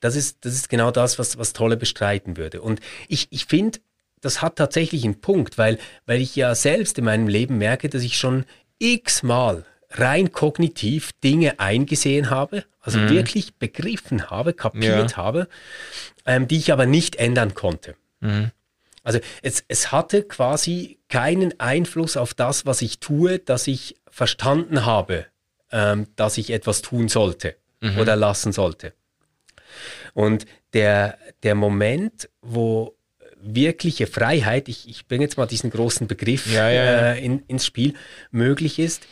Das ist, das ist genau das, was, was Tolle bestreiten würde. Und ich, ich finde, das hat tatsächlich einen Punkt, weil, weil ich ja selbst in meinem Leben merke, dass ich schon x-mal rein kognitiv Dinge eingesehen habe, also mhm. wirklich begriffen habe, kapiert ja. habe, ähm, die ich aber nicht ändern konnte. Mhm. Also es, es hatte quasi keinen Einfluss auf das, was ich tue, dass ich verstanden habe, ähm, dass ich etwas tun sollte mhm. oder lassen sollte. Und der, der Moment, wo, wirkliche Freiheit, ich, ich bringe jetzt mal diesen großen Begriff ja, ja, äh, in, ins Spiel, möglich ist,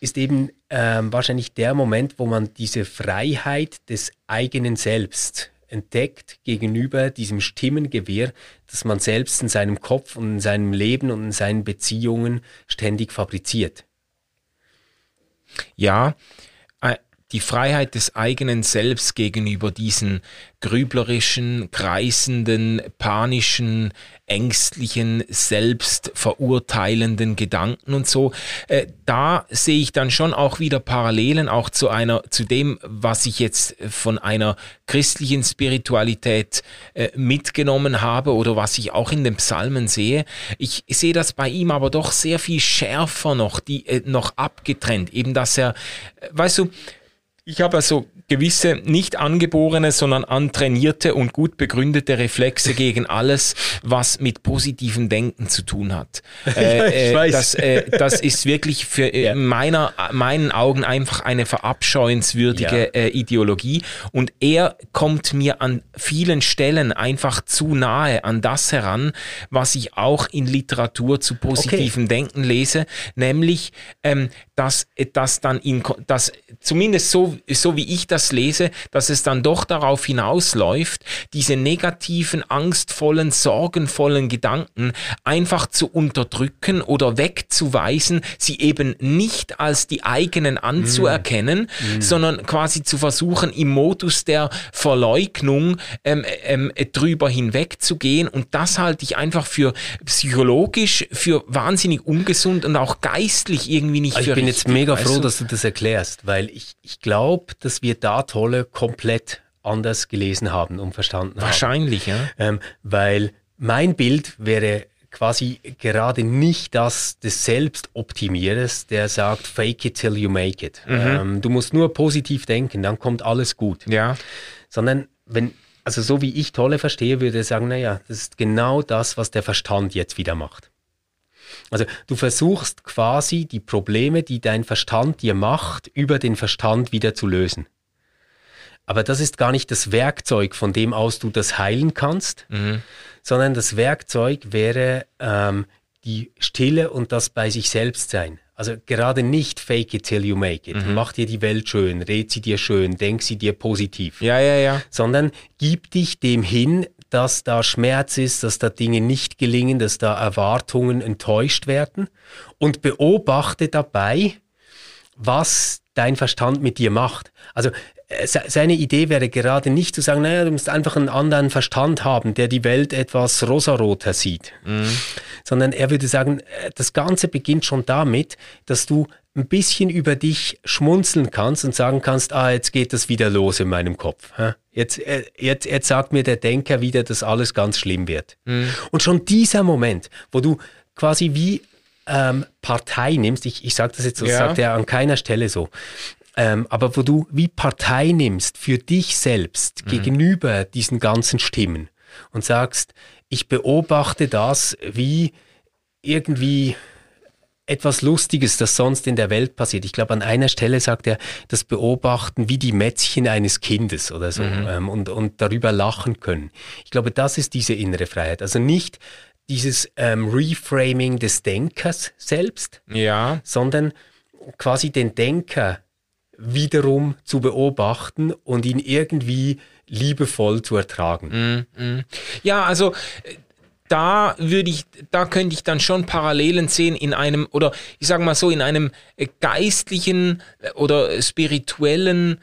ist eben ähm, wahrscheinlich der Moment, wo man diese Freiheit des eigenen Selbst entdeckt gegenüber diesem Stimmengewehr, das man selbst in seinem Kopf und in seinem Leben und in seinen Beziehungen ständig fabriziert. Ja, die Freiheit des eigenen Selbst gegenüber diesen grüblerischen, kreisenden, panischen, ängstlichen, selbstverurteilenden Gedanken und so. Äh, da sehe ich dann schon auch wieder Parallelen auch zu einer, zu dem, was ich jetzt von einer christlichen Spiritualität äh, mitgenommen habe oder was ich auch in den Psalmen sehe. Ich sehe das bei ihm aber doch sehr viel schärfer noch, die, äh, noch abgetrennt. Eben, dass er, äh, weißt du, ich habe also gewisse nicht angeborene, sondern antrainierte und gut begründete Reflexe gegen alles, was mit positivem Denken zu tun hat. Äh, äh, das, äh, das ist wirklich für äh, ja. meiner, meinen Augen einfach eine verabscheuenswürdige ja. Äh, Ideologie. Und er kommt mir an vielen Stellen einfach zu nahe an das heran, was ich auch in Literatur zu positivem okay. Denken lese, nämlich ähm, dass das dann in, dass zumindest so, so wie ich das lese, dass es dann doch darauf hinausläuft, diese negativen, angstvollen, sorgenvollen Gedanken einfach zu unterdrücken oder wegzuweisen, sie eben nicht als die eigenen anzuerkennen, mm. Mm. sondern quasi zu versuchen, im Modus der Verleugnung ähm, ähm, drüber hinwegzugehen. Und das halte ich einfach für psychologisch, für wahnsinnig ungesund und auch geistlich irgendwie nicht also für bin jetzt mega froh, dass du das erklärst, weil ich, ich glaube, dass wir da Tolle komplett anders gelesen haben und verstanden Wahrscheinlich, haben. ja. Ähm, weil mein Bild wäre quasi gerade nicht das des Selbstoptimierers, der sagt, fake it till you make it. Mhm. Ähm, du musst nur positiv denken, dann kommt alles gut. Ja. Sondern wenn, also so wie ich Tolle verstehe, würde ich sagen, naja, das ist genau das, was der Verstand jetzt wieder macht. Also du versuchst quasi die Probleme, die dein Verstand dir macht, über den Verstand wieder zu lösen. Aber das ist gar nicht das Werkzeug, von dem aus du das heilen kannst, mhm. sondern das Werkzeug wäre ähm, die Stille und das bei sich selbst sein. Also gerade nicht fake it till you make it. Mhm. Mach dir die Welt schön, red sie dir schön, denk sie dir positiv. Ja, ja, ja. Sondern gib dich dem hin, dass da Schmerz ist, dass da Dinge nicht gelingen, dass da Erwartungen enttäuscht werden und beobachte dabei, was dein Verstand mit dir macht. Also seine Idee wäre gerade nicht zu sagen, naja, du musst einfach einen anderen Verstand haben, der die Welt etwas rosaroter sieht, mhm. sondern er würde sagen, äh, das Ganze beginnt schon damit, dass du ein bisschen über dich schmunzeln kannst und sagen kannst, ah, jetzt geht das wieder los in meinem Kopf. Jetzt, äh, jetzt, jetzt sagt mir der Denker wieder, dass alles ganz schlimm wird. Mhm. Und schon dieser Moment, wo du quasi wie ähm, Partei nimmst, ich, ich sage das jetzt so, ja. sagt er an keiner Stelle so, ähm, aber wo du wie Partei nimmst für dich selbst mhm. gegenüber diesen ganzen Stimmen und sagst, ich beobachte das wie irgendwie etwas Lustiges, das sonst in der Welt passiert. Ich glaube, an einer Stelle sagt er, das Beobachten wie die Mätzchen eines Kindes oder so mhm. ähm, und, und darüber lachen können. Ich glaube, das ist diese innere Freiheit. Also nicht dieses ähm, Reframing des Denkers selbst, ja. sondern quasi den Denker wiederum zu beobachten und ihn irgendwie liebevoll zu ertragen. Mm, mm. Ja, also da würde ich, da könnte ich dann schon Parallelen sehen in einem, oder ich sage mal so, in einem geistlichen oder spirituellen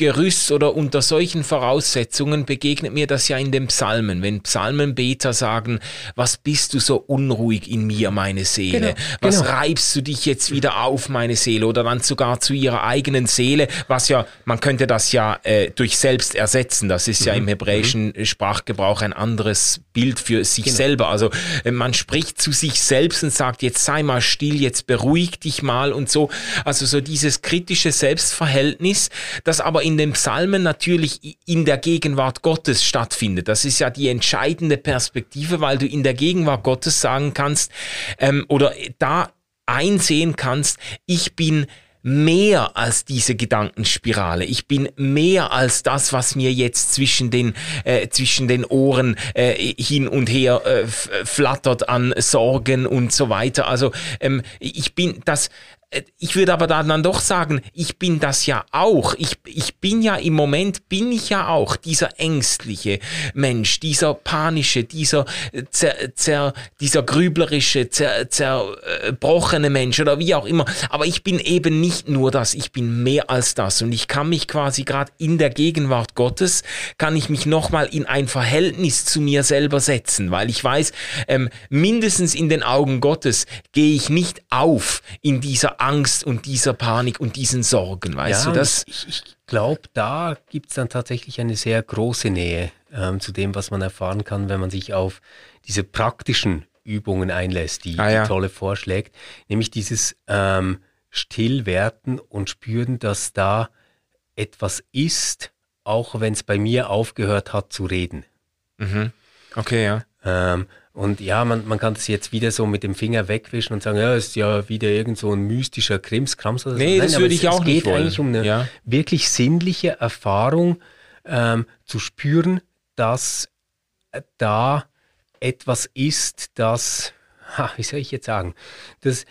Gerüst oder unter solchen Voraussetzungen begegnet mir das ja in den Psalmen, wenn Psalmenbeter sagen, was bist du so unruhig in mir, meine Seele? Genau, was genau. reibst du dich jetzt wieder auf, meine Seele? Oder dann sogar zu ihrer eigenen Seele, was ja, man könnte das ja äh, durch selbst ersetzen. Das ist mhm. ja im mhm. hebräischen mhm. Sprachgebrauch ein anderes Bild für sich genau. selber. Also äh, man spricht zu sich selbst und sagt, jetzt sei mal still, jetzt beruhig dich mal und so. Also so dieses kritische Selbstverhältnis, das aber in in den Psalmen natürlich in der Gegenwart Gottes stattfindet. Das ist ja die entscheidende Perspektive, weil du in der Gegenwart Gottes sagen kannst ähm, oder da einsehen kannst, ich bin mehr als diese Gedankenspirale. Ich bin mehr als das, was mir jetzt zwischen den, äh, zwischen den Ohren äh, hin und her äh, flattert an Sorgen und so weiter. Also ähm, ich bin das ich würde aber dann doch sagen, ich bin das ja auch. Ich, ich bin ja im Moment, bin ich ja auch dieser ängstliche Mensch, dieser panische, dieser, äh, zer, zer, dieser grüblerische, zer, zerbrochene Mensch oder wie auch immer. Aber ich bin eben nicht nur das, ich bin mehr als das. Und ich kann mich quasi gerade in der Gegenwart Gottes, kann ich mich nochmal in ein Verhältnis zu mir selber setzen, weil ich weiß, ähm, mindestens in den Augen Gottes gehe ich nicht auf in dieser Angst und dieser Panik und diesen Sorgen, weißt ja, du das? Ich, ich glaube, da gibt es dann tatsächlich eine sehr große Nähe ähm, zu dem, was man erfahren kann, wenn man sich auf diese praktischen Übungen einlässt, die, ah, ja. die Tolle vorschlägt, nämlich dieses ähm, Stillwerden und Spüren, dass da etwas ist, auch wenn es bei mir aufgehört hat zu reden. Mhm. Okay, ja. Ähm, und ja, man, man kann das jetzt wieder so mit dem Finger wegwischen und sagen, ja, ist ja wieder irgend so ein mystischer Krimskrams oder so. Nee, Nein, das würde ich es, auch es nicht geht eigentlich um eine ja. wirklich sinnliche Erfahrung ähm, zu spüren, dass da etwas ist, das, ha, wie soll ich jetzt sagen, das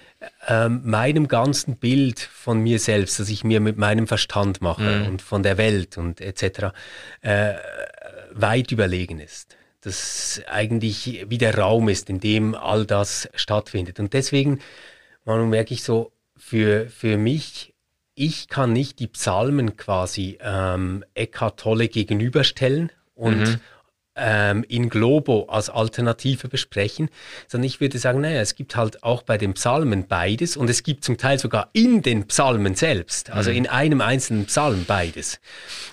ähm, meinem ganzen Bild von mir selbst, das ich mir mit meinem Verstand mache mhm. und von der Welt und etc. Äh, weit überlegen ist das eigentlich wie der Raum ist, in dem all das stattfindet. Und deswegen, man merke ich so, für, für mich, ich kann nicht die Psalmen quasi ähm, Eckhart Tolle gegenüberstellen und mhm. ähm, in Globo als Alternative besprechen, sondern ich würde sagen, naja, es gibt halt auch bei den Psalmen beides und es gibt zum Teil sogar in den Psalmen selbst, also mhm. in einem einzelnen Psalm beides.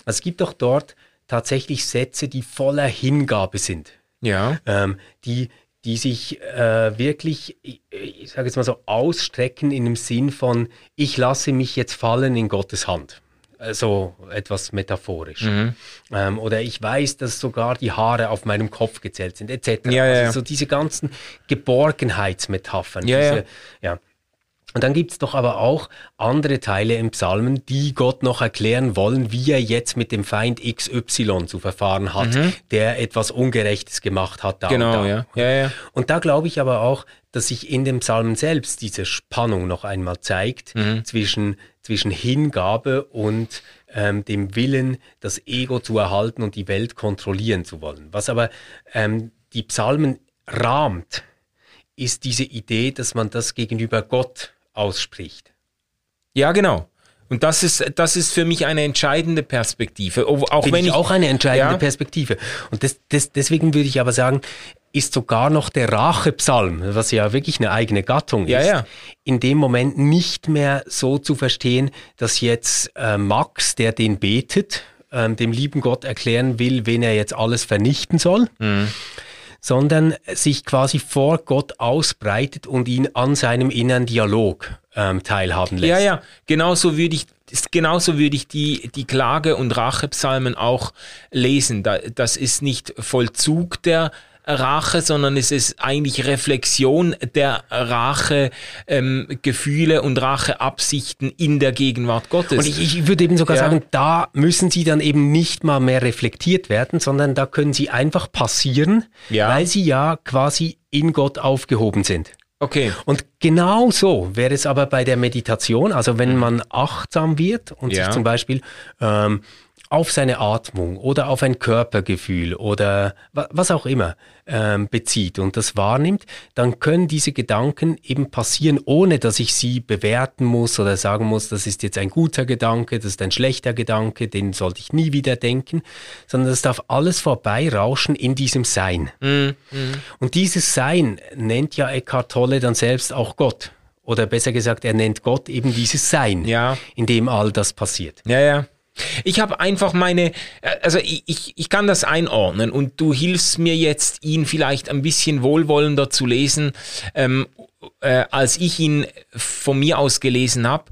Also es gibt auch dort tatsächlich Sätze, die voller Hingabe sind. Ja. Ähm, die, die sich äh, wirklich, ich, ich sage jetzt mal so, ausstrecken in dem Sinn von, ich lasse mich jetzt fallen in Gottes Hand. äh, so etwas metaphorisch. Mhm. Ähm, oder ich weiß, dass sogar die Haare auf meinem Kopf gezählt sind, etc. Ja, ja, also so diese ganzen Geborgenheitsmetaphern. Ja, diese, ja. Und dann gibt es doch aber auch andere Teile im Psalmen, die Gott noch erklären wollen, wie er jetzt mit dem Feind XY zu verfahren hat, Mhm. der etwas Ungerechtes gemacht hat. Da Genau, und da. ja. Ja, ja. Und da glaube ich aber auch, dass sich in dem Psalmen selbst diese Spannung noch einmal zeigt Mhm. zwischen, zwischen Hingabe und ähm, dem Willen, das Ego zu erhalten und die Welt kontrollieren zu wollen. Was aber ähm, die Psalmen rahmt, ist diese Idee, dass man das gegenüber Gott ausspricht. Ja, genau. Und das ist, das ist für mich eine entscheidende Perspektive. Auch Finde wenn ich auch eine entscheidende Ja. Perspektive. Und das, das, deswegen würde ich aber sagen, ist sogar noch der Rachepsalm, was ja wirklich eine eigene Gattung Ja, ist, ja. in dem Moment nicht mehr so zu verstehen, dass jetzt äh, Max, der den betet, ähm, dem lieben Gott erklären will, wen er jetzt alles vernichten soll, Mhm. Sondern sich quasi vor Gott ausbreitet und ihn an seinem inneren Dialog ähm, teilhaben lässt. Ja, ja, genauso würde ich, ist- genauso würde ich die, die Klage- und Rachepsalmen auch lesen. Da, das ist nicht Vollzug der Rache, sondern es ist eigentlich Reflexion der Rache, ähm, Gefühle und Racheabsichten in der Gegenwart Gottes. Und ich, ich würde eben sogar Ja. sagen, da müssen sie dann eben nicht mal mehr reflektiert werden, sondern da können sie einfach passieren, Ja. weil sie ja quasi in Gott aufgehoben sind. okay. Und genau so wäre es aber bei der Meditation, also wenn man achtsam wird und Ja. sich zum Beispiel ähm, auf seine Atmung oder auf ein Körpergefühl oder wa was auch immer ähm, bezieht und das wahrnimmt, dann können diese Gedanken eben passieren, ohne dass ich sie bewerten muss oder sagen muss, das ist jetzt ein guter Gedanke, das ist ein schlechter Gedanke, den sollte ich nie wieder denken, sondern das darf alles vorbeirauschen in diesem Sein. Und dieses Sein nennt ja Eckhart Tolle dann selbst auch Gott. Oder besser gesagt, er nennt Gott eben dieses Sein, Ja. in dem all das passiert. Ja, ja. Ich habe einfach meine, äh, also ich, ich, ich kann das einordnen und du hilfst mir jetzt, ihn vielleicht ein bisschen wohlwollender zu lesen, ähm, äh, als ich ihn von mir aus gelesen habe.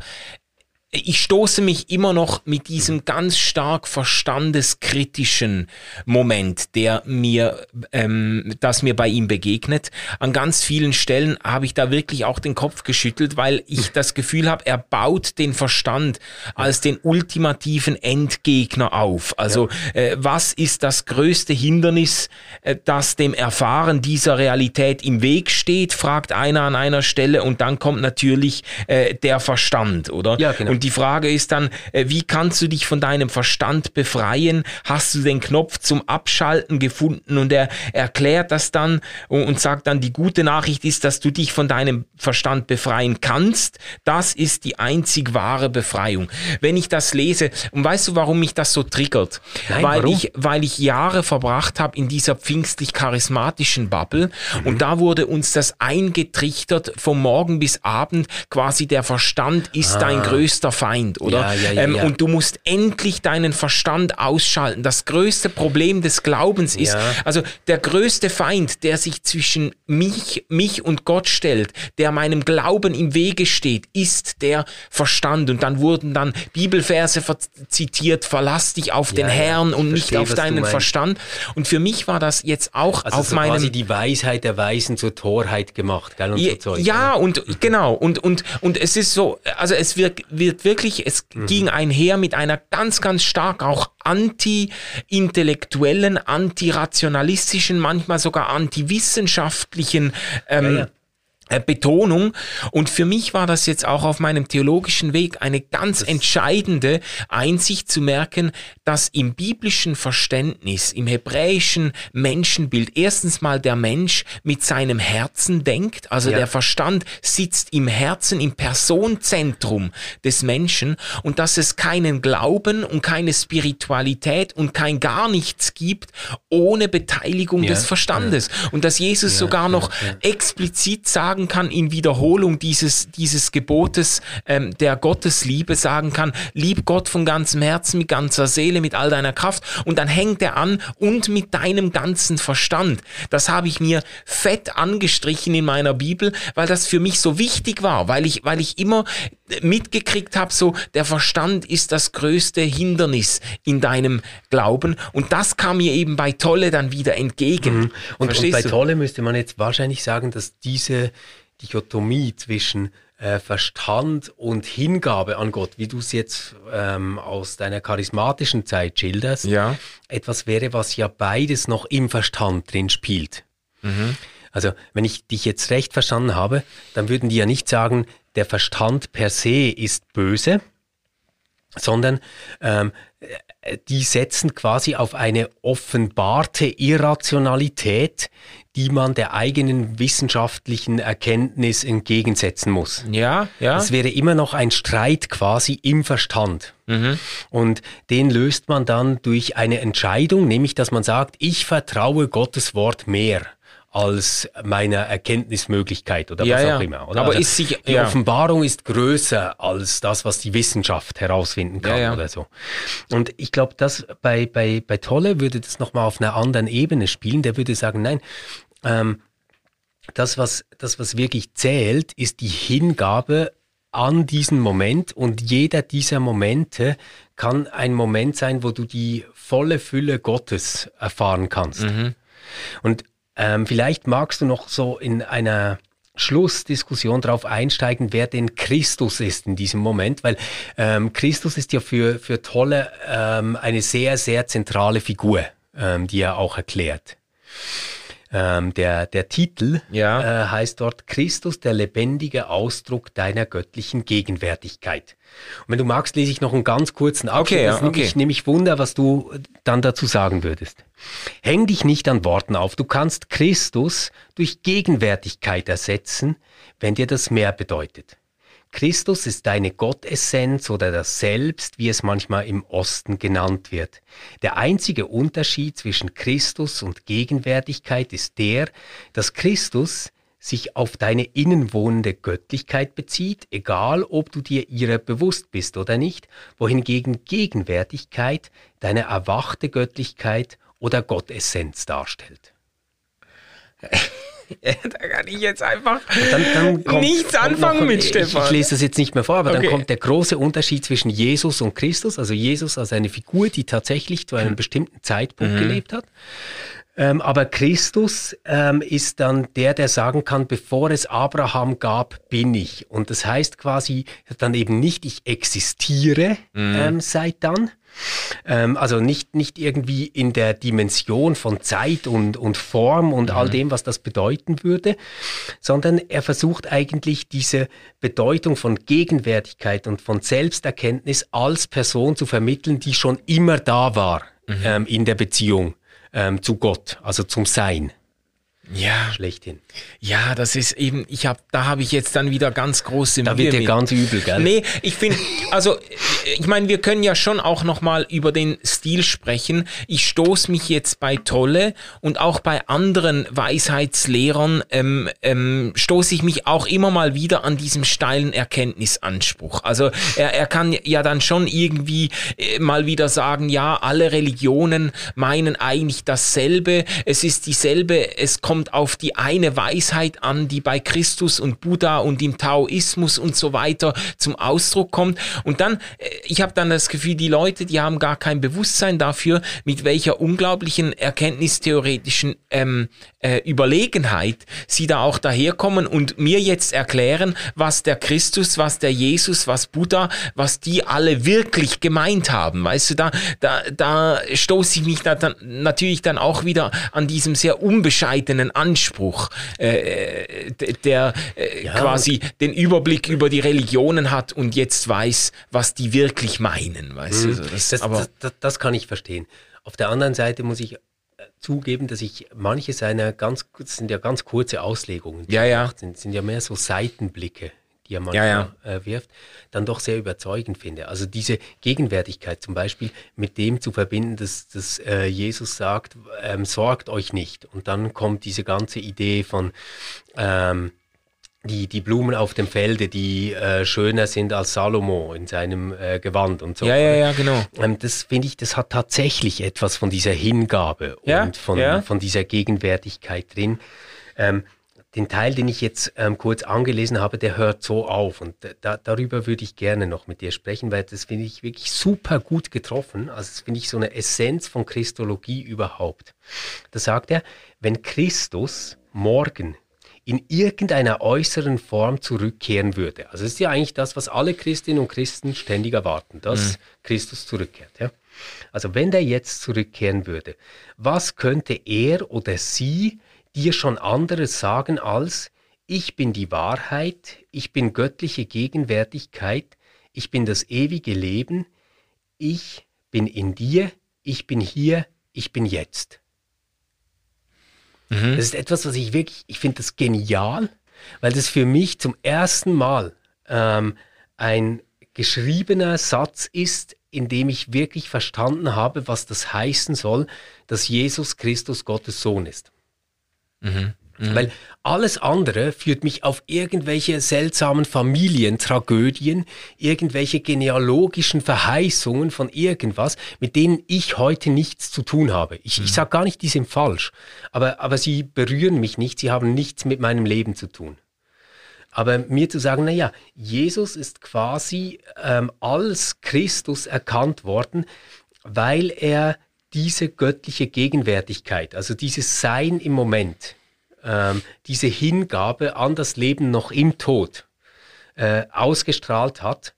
Ich stoße mich immer noch mit diesem ganz stark verstandeskritischen Moment, der mir, ähm, das mir bei ihm begegnet. An ganz vielen Stellen habe ich da wirklich auch den Kopf geschüttelt, weil ich das Gefühl habe, er baut den Verstand als den ultimativen Endgegner auf. Also äh, was ist das größte Hindernis, äh, das dem Erfahren dieser Realität im Weg steht, fragt einer an einer Stelle und dann kommt natürlich äh, der Verstand, oder? Ja, genau. Und die Frage ist dann, äh, wie kannst du dich von deinem Verstand befreien? Hast du den Knopf zum Abschalten gefunden? Und er erklärt das dann und, sagt dann, die gute Nachricht ist, dass du dich von deinem Verstand befreien kannst. Das ist die einzig wahre Befreiung. Wenn ich das lese, und weißt du, warum mich das so triggert? Nein, weil warum? ich weil ich Jahre verbracht habe in dieser pfingstlich-charismatischen Bubble Mhm. und da wurde uns das eingetrichtert vom Morgen bis Abend, quasi der Verstand ist dein größter Feind, oder? Ja, ja, ja, ähm. Und du musst endlich deinen Verstand ausschalten. Das größte Problem des Glaubens ist, also der größte Feind, der sich zwischen mich, mich und Gott stellt, der meinem Glauben im Wege steht, ist der Verstand. Und dann wurden dann Bibelverse ver- zitiert, verlass dich auf den Herrn und nicht verstehe, auf was du deinen. Verstand. Und für mich war das jetzt auch Also auf so quasi meinem die Weisheit der Weisen zur Torheit gemacht, gell? Und ja, so Zeug, ja, und genau, und, und, und es ist so, also es wird, wird wirklich, es Mhm. ging einher mit einer ganz, ganz stark auch anti-intellektuellen, anti-rationalistischen, manchmal sogar anti-wissenschaftlichen ähm, Ja, ja. Äh, Betonung. Und für mich war das jetzt auch auf meinem theologischen Weg eine ganz entscheidende Einsicht zu merken, dass im biblischen Verständnis, im hebräischen Menschenbild erstens mal der Mensch mit seinem Herzen denkt, also Ja. der Verstand sitzt im Herzen, im Personenzentrum des Menschen und dass es keinen Glauben und keine Spiritualität und kein gar nichts gibt ohne Beteiligung Ja. des Verstandes. Und dass Jesus sogar noch explizit sagen kann, in Wiederholung dieses, dieses Gebotes ähm, der Gottesliebe sagen kann, lieb Gott von ganzem Herzen, mit ganzer Seele, mit all deiner Kraft. Und dann hängt er an und mit deinem ganzen Verstand. Das habe ich mir fett angestrichen in meiner Bibel, weil das für mich so wichtig war, weil ich, weil ich immer mitgekriegt habe, so der Verstand ist das größte Hindernis in deinem Glauben. Und das kam mir eben bei Tolle dann wieder entgegen. Mhm. Und, und bei du? Tolle müsste man jetzt wahrscheinlich sagen, dass diese Dichotomie zwischen äh, Verstand und Hingabe an Gott, wie du es jetzt ähm, aus deiner charismatischen Zeit schilderst, ja. etwas wäre, was ja beides noch im Verstand drin spielt. Mhm. Also, wenn ich dich jetzt recht verstanden habe, dann würden die ja nicht sagen, der Verstand per se ist böse, sondern ähm, die setzen quasi auf eine offenbarte Irrationalität, die man der eigenen wissenschaftlichen Erkenntnis entgegensetzen muss. Ja, ja. Es wäre immer noch ein Streit quasi im Verstand. Mhm. Und den löst man dann durch eine Entscheidung, nämlich dass man sagt, ich vertraue Gottes Wort mehr als meiner Erkenntnismöglichkeit oder ja, was ja. auch immer. Oder? Aber also ist sich, die ja. Offenbarung ist größer als das, was die Wissenschaft herausfinden kann oder so. Und ich glaube, dass bei, bei, bei Tolle würde das nochmal auf einer anderen Ebene spielen. Der würde sagen, nein, ähm, das, was, das, was wirklich zählt, ist die Hingabe an diesen Moment und jeder dieser Momente kann ein Moment sein, wo du die volle Fülle Gottes erfahren kannst. Mhm. Und ähm, vielleicht magst du noch so in einer Schlussdiskussion darauf einsteigen, wer denn Christus ist in diesem Moment, weil ähm, Christus ist ja für, für Tolle ähm, eine sehr, sehr zentrale Figur, ähm, die er auch erklärt. Ähm, der, der Titel ja. äh, heißt dort Christus, der lebendige Ausdruck deiner göttlichen Gegenwärtigkeit. Und wenn du magst, lese ich noch einen ganz kurzen Abschnitt. Okay, ja, okay. Ich nehme mich Wunder, was du dann dazu sagen würdest. Häng dich nicht an Worten auf. Du kannst Christus durch Gegenwärtigkeit ersetzen, wenn dir das mehr bedeutet. Christus ist deine Gottessenz oder das Selbst, wie es manchmal im Osten genannt wird. Der einzige Unterschied zwischen Christus und Gegenwärtigkeit ist der, dass Christus sich auf deine innenwohnende Göttlichkeit bezieht, egal ob du dir ihrer bewusst bist oder nicht, wohingegen Gegenwärtigkeit deine erwachte Göttlichkeit oder Gottessenz darstellt. da kann ich jetzt einfach dann, dann kommt, nichts anfangen noch, mit ich, Stefan. Ich, lese das jetzt nicht mehr vor, aber okay. dann kommt der große Unterschied zwischen Jesus und Christus. Also Jesus als eine Figur, die tatsächlich zu einem mhm. bestimmten Zeitpunkt mhm. gelebt hat. Ähm, aber Christus ähm, ist dann der, der sagen kann, bevor es Abraham gab, bin ich. Und das heißt quasi dann eben nicht, ich existiere mhm. ähm, seit dann, ähm, also nicht, nicht irgendwie in der Dimension von Zeit und, und Form und mhm. all dem, was das bedeuten würde, sondern er versucht eigentlich diese Bedeutung von Gegenwärtigkeit und von Selbsterkenntnis als Person zu vermitteln, die schon immer da war mhm. ähm, in der Beziehung ähm, zu Gott, also zum Sein. Ja. Schlechthin. Ja, das ist eben, ich habe, da habe ich jetzt dann wieder ganz große Mühe. Da wird dir mit. ganz übel, gell? Nee, ich finde, also, ich meine, wir können ja schon auch nochmal über den Stil sprechen. Ich stoße mich jetzt bei Tolle und auch bei anderen Weisheitslehrern, ähm, ähm, stoße ich mich auch immer mal wieder an diesem steilen Erkenntnisanspruch. Also, er, er kann ja dann schon irgendwie äh, mal wieder sagen, ja, alle Religionen meinen eigentlich dasselbe, es ist dieselbe, es kommt kommt auf die eine Weisheit an, die bei Christus und Buddha und im Taoismus und so weiter zum Ausdruck kommt. Und dann, äh, ich habe dann das Gefühl, die Leute, die haben gar kein Bewusstsein dafür, mit welcher unglaublichen erkenntnistheoretischen ähm, äh, Überlegenheit sie da auch daherkommen und mir jetzt erklären, was der Christus, was der Jesus, was Buddha, was die alle wirklich gemeint haben. Weißt du, da, da, da stoße ich mich da dann natürlich dann auch wieder an diesem sehr unbescheidenen Anspruch, äh, der äh, ja, quasi den Überblick über die Religionen hat und jetzt weiß, was die wirklich meinen. Weißt mhm. du? Das, das, aber das, das, kann ich verstehen. Auf der anderen Seite muss ich zugeben, dass ich manche seiner ganz, das sind ja ganz kurze Auslegungen, ja, ja. Sind, sind ja mehr so Seitenblicke die er manchmal ja, ja. Äh, wirft, dann doch sehr überzeugend finde. Also diese Gegenwärtigkeit zum Beispiel mit dem zu verbinden, dass, dass äh, Jesus sagt, ähm, sorgt euch nicht. Und dann kommt diese ganze Idee von ähm, die, die Blumen auf dem Felde, die äh, schöner sind als Salomo in seinem äh, Gewand und so. Ja, ja, ja, genau. Ähm, das finde ich, das hat tatsächlich etwas von dieser Hingabe ja, und von, ja. von dieser Gegenwärtigkeit drin. Ähm, den Teil, den ich jetzt ähm, kurz angelesen habe, der hört so auf. Und da, darüber würde ich gerne noch mit dir sprechen, weil das finde ich wirklich super gut getroffen. Also das finde ich so eine Essenz von Christologie überhaupt. Da sagt er, wenn Christus morgen in irgendeiner äußeren Form zurückkehren würde. Also es ist ja eigentlich das, was alle Christinnen und Christen ständig erwarten, dass mhm. Christus zurückkehrt. Ja? Also wenn der jetzt zurückkehren würde, was könnte er oder sie dir schon anderes sagen als ich bin die Wahrheit, ich bin göttliche Gegenwärtigkeit, ich bin das ewige Leben, ich bin in dir, ich bin hier, ich bin jetzt. Mhm. Das ist etwas, was ich wirklich, ich finde das genial, weil das für mich zum ersten Mal ähm, ein geschriebener Satz ist, in dem ich wirklich verstanden habe, was das heißen soll, dass Jesus Christus Gottes Sohn ist. Mhm. Mhm. Weil alles andere führt mich auf irgendwelche seltsamen Familientragödien, irgendwelche genealogischen Verheißungen von irgendwas, mit denen ich heute nichts zu tun habe. Ich, mhm. ich sage gar nicht, die sind falsch, aber, aber sie berühren mich nicht, sie haben nichts mit meinem Leben zu tun. Aber mir zu sagen, naja, Jesus ist quasi ähm, als Christus erkannt worden, weil er diese göttliche Gegenwärtigkeit, also dieses Sein im Moment, ähm, diese Hingabe an das Leben noch im Tod äh, ausgestrahlt hat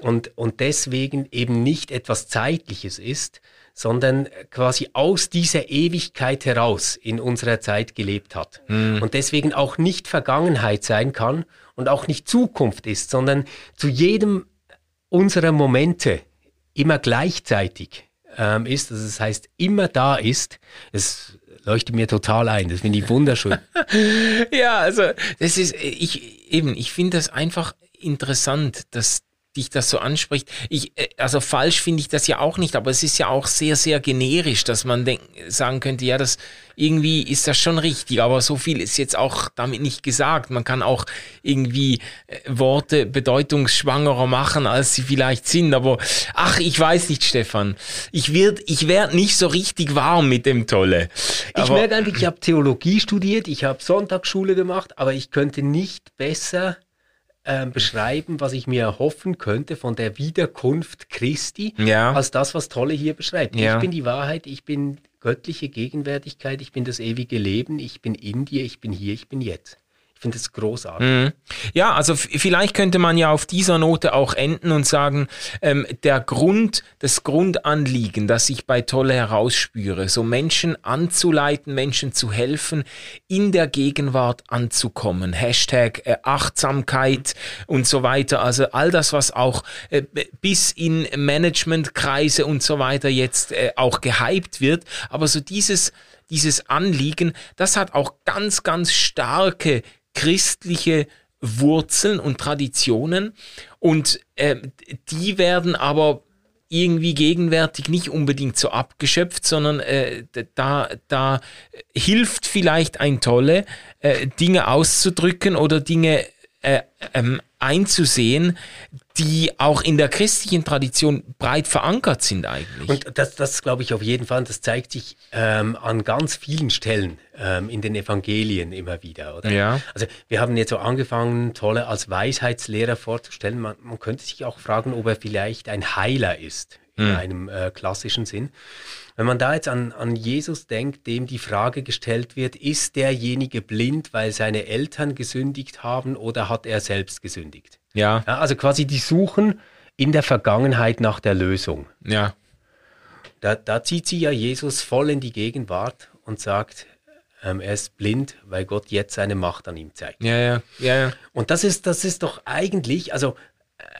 und, und deswegen eben nicht etwas Zeitliches ist, sondern quasi aus dieser Ewigkeit heraus in unserer Zeit gelebt hat. Mhm. Und deswegen auch nicht Vergangenheit sein kann und auch nicht Zukunft ist, sondern zu jedem unserer Momente immer gleichzeitig ähm, ist, also das heißt immer da ist. Es leuchtet mir total ein. Das finde ich wunderschön. ja, also das ist ich eben. Ich finde das einfach interessant, dass dich das so anspricht. Ich, äh, also falsch finde ich das ja auch nicht, aber es ist ja auch sehr, sehr generisch, dass man denk, sagen könnte, ja, das irgendwie ist das schon richtig, aber so viel ist jetzt auch damit nicht gesagt. Man kann auch irgendwie äh, Worte bedeutungsschwangerer machen, als sie vielleicht sind. Aber ach, ich weiß nicht, Stefan. Ich werde ich werd nicht so richtig warm mit dem Tolle. Ich merke einfach, ich habe Theologie studiert, ich habe Sonntagsschule gemacht, aber ich könnte nicht besser äh, beschreiben, was ich mir erhoffen könnte von der Wiederkunft Christi, ja. als das, was Tolle hier beschreibt. Ja. Ich bin die Wahrheit, ich bin göttliche Gegenwärtigkeit, ich bin das ewige Leben, ich bin in dir, ich bin hier, ich bin jetzt. Ich finde es großartig. Mhm. Ja, also vielleicht könnte man ja auf dieser Note auch enden und sagen, ähm, der Grund, das Grundanliegen, das ich bei Tolle herausspüre, so Menschen anzuleiten, Menschen zu helfen, in der Gegenwart anzukommen. Hashtag äh, Achtsamkeit und so weiter. Also all das, was auch äh, bis in Managementkreise und so weiter jetzt äh, auch gehypt wird. Aber so dieses dieses Anliegen, das hat auch ganz, ganz starke christliche Wurzeln und Traditionen. Und äh, die werden aber irgendwie gegenwärtig nicht unbedingt so abgeschöpft, sondern äh, da, da hilft vielleicht ein Tolle, äh, Dinge auszudrücken oder Dinge äh, ähm, einzusehen, die auch in der christlichen Tradition breit verankert sind eigentlich. Und das, das glaube ich auf jeden Fall, das zeigt sich ähm, an ganz vielen Stellen ähm, in den Evangelien immer wieder. Oder? Ja. Also wir haben jetzt so angefangen, Tolle als Weisheitslehrer vorzustellen. Man, man könnte sich auch fragen, ob er vielleicht ein Heiler ist in hm. einem äh, klassischen Sinn. Wenn man da jetzt an, an Jesus denkt, dem die Frage gestellt wird, ist derjenige blind, weil seine Eltern gesündigt haben oder hat er selbst gesündigt? Ja. ja also quasi die suchen in der Vergangenheit nach der Lösung. Ja. Da, da zieht sie ja Jesus voll in die Gegenwart und sagt, ähm, er ist blind, weil Gott jetzt seine Macht an ihm zeigt. Ja, ja, ja. ja. Und das ist, das ist doch eigentlich, also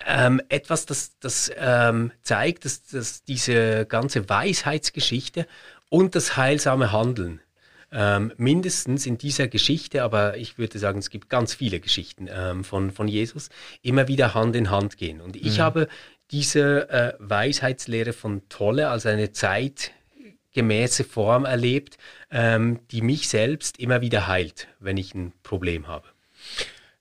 ähm, etwas, das, das ähm, zeigt, dass, dass diese ganze Weisheitsgeschichte und das heilsame Handeln ähm, mindestens in dieser Geschichte, aber ich würde sagen, es gibt ganz viele Geschichten ähm, von, von Jesus, immer wieder Hand in Hand gehen. Und ich mhm. habe diese äh, Weisheitslehre von Tolle als eine zeitgemäße Form erlebt, ähm, die mich selbst immer wieder heilt, wenn ich ein Problem habe.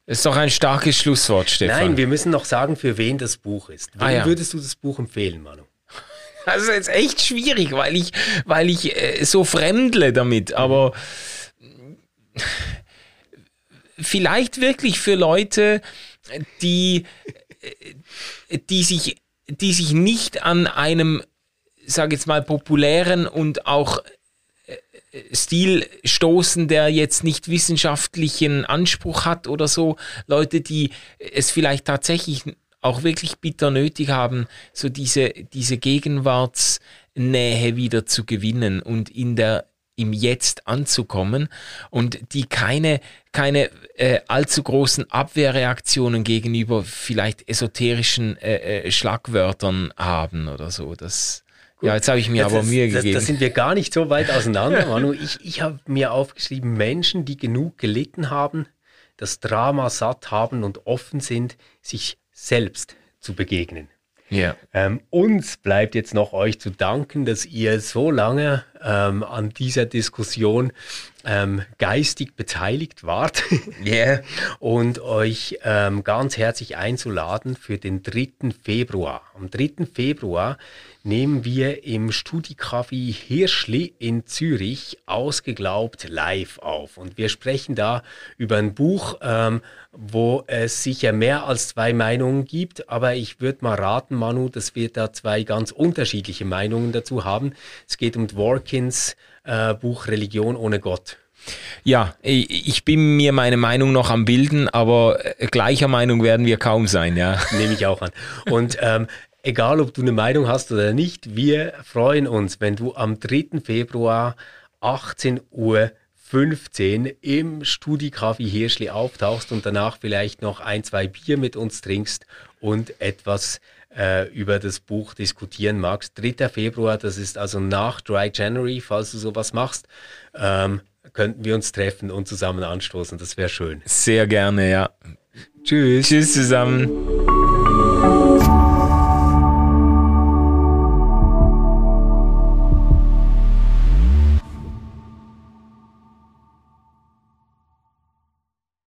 Das ist doch ein starkes Schlusswort, Stefan. Nein, wir müssen noch sagen, für wen das Buch ist. Wem ah, ja. würdest du das Buch empfehlen, Manu? Das ist jetzt echt schwierig, weil ich, weil ich äh, so fremdle damit. Aber vielleicht wirklich für Leute, die, die sich, die sich nicht an einem, sage jetzt mal, populären und auch Stil stoßen, der jetzt nicht wissenschaftlichen Anspruch hat oder so. Leute, die es vielleicht tatsächlich auch wirklich bitter nötig haben, so diese, diese Gegenwartsnähe wieder zu gewinnen und in der im Jetzt anzukommen und die keine, keine äh, allzu großen Abwehrreaktionen gegenüber vielleicht esoterischen äh, äh, Schlagwörtern haben oder so. Das, ja, jetzt habe ich mir das aber Mühe gegeben. Da sind wir gar nicht so weit auseinander, Manu. Ich, ich habe mir aufgeschrieben, Menschen, die genug gelitten haben, das Drama satt haben und offen sind, sich selbst zu begegnen. Ja. Ähm, uns bleibt jetzt noch euch zu danken, dass ihr so lange ähm, an dieser Diskussion ähm, geistig beteiligt wart. yeah. Und euch ähm, ganz herzlich einzuladen für den 3. Februar. Am 3. Februar nehmen wir im Studicafé Hirschli in Zürich ausgeglaubt live auf. Und wir sprechen da über ein Buch, ähm, wo es sicher mehr als zwei Meinungen gibt. Aber ich würde mal raten, Manu, dass wir da zwei ganz unterschiedliche Meinungen dazu haben. Es geht um Dworkins äh, Buch Religion ohne Gott. Ja, ich bin mir meine Meinung noch am Bilden, aber äh, gleicher Meinung werden wir kaum sein, ja. Nehme ich auch an. Und ähm, egal ob du eine Meinung hast oder nicht, wir freuen uns, wenn du am 3. Februar 18 Uhr 15 im Studicafé Hirschli auftauchst und danach vielleicht noch ein, zwei Bier mit uns trinkst und etwas äh, über das Buch diskutieren magst. 3. Februar, das ist also nach Dry January, falls du sowas machst, ähm, könnten wir uns treffen und zusammen anstoßen. Das wäre schön. Sehr gerne, ja. Tschüss. Tschüss zusammen.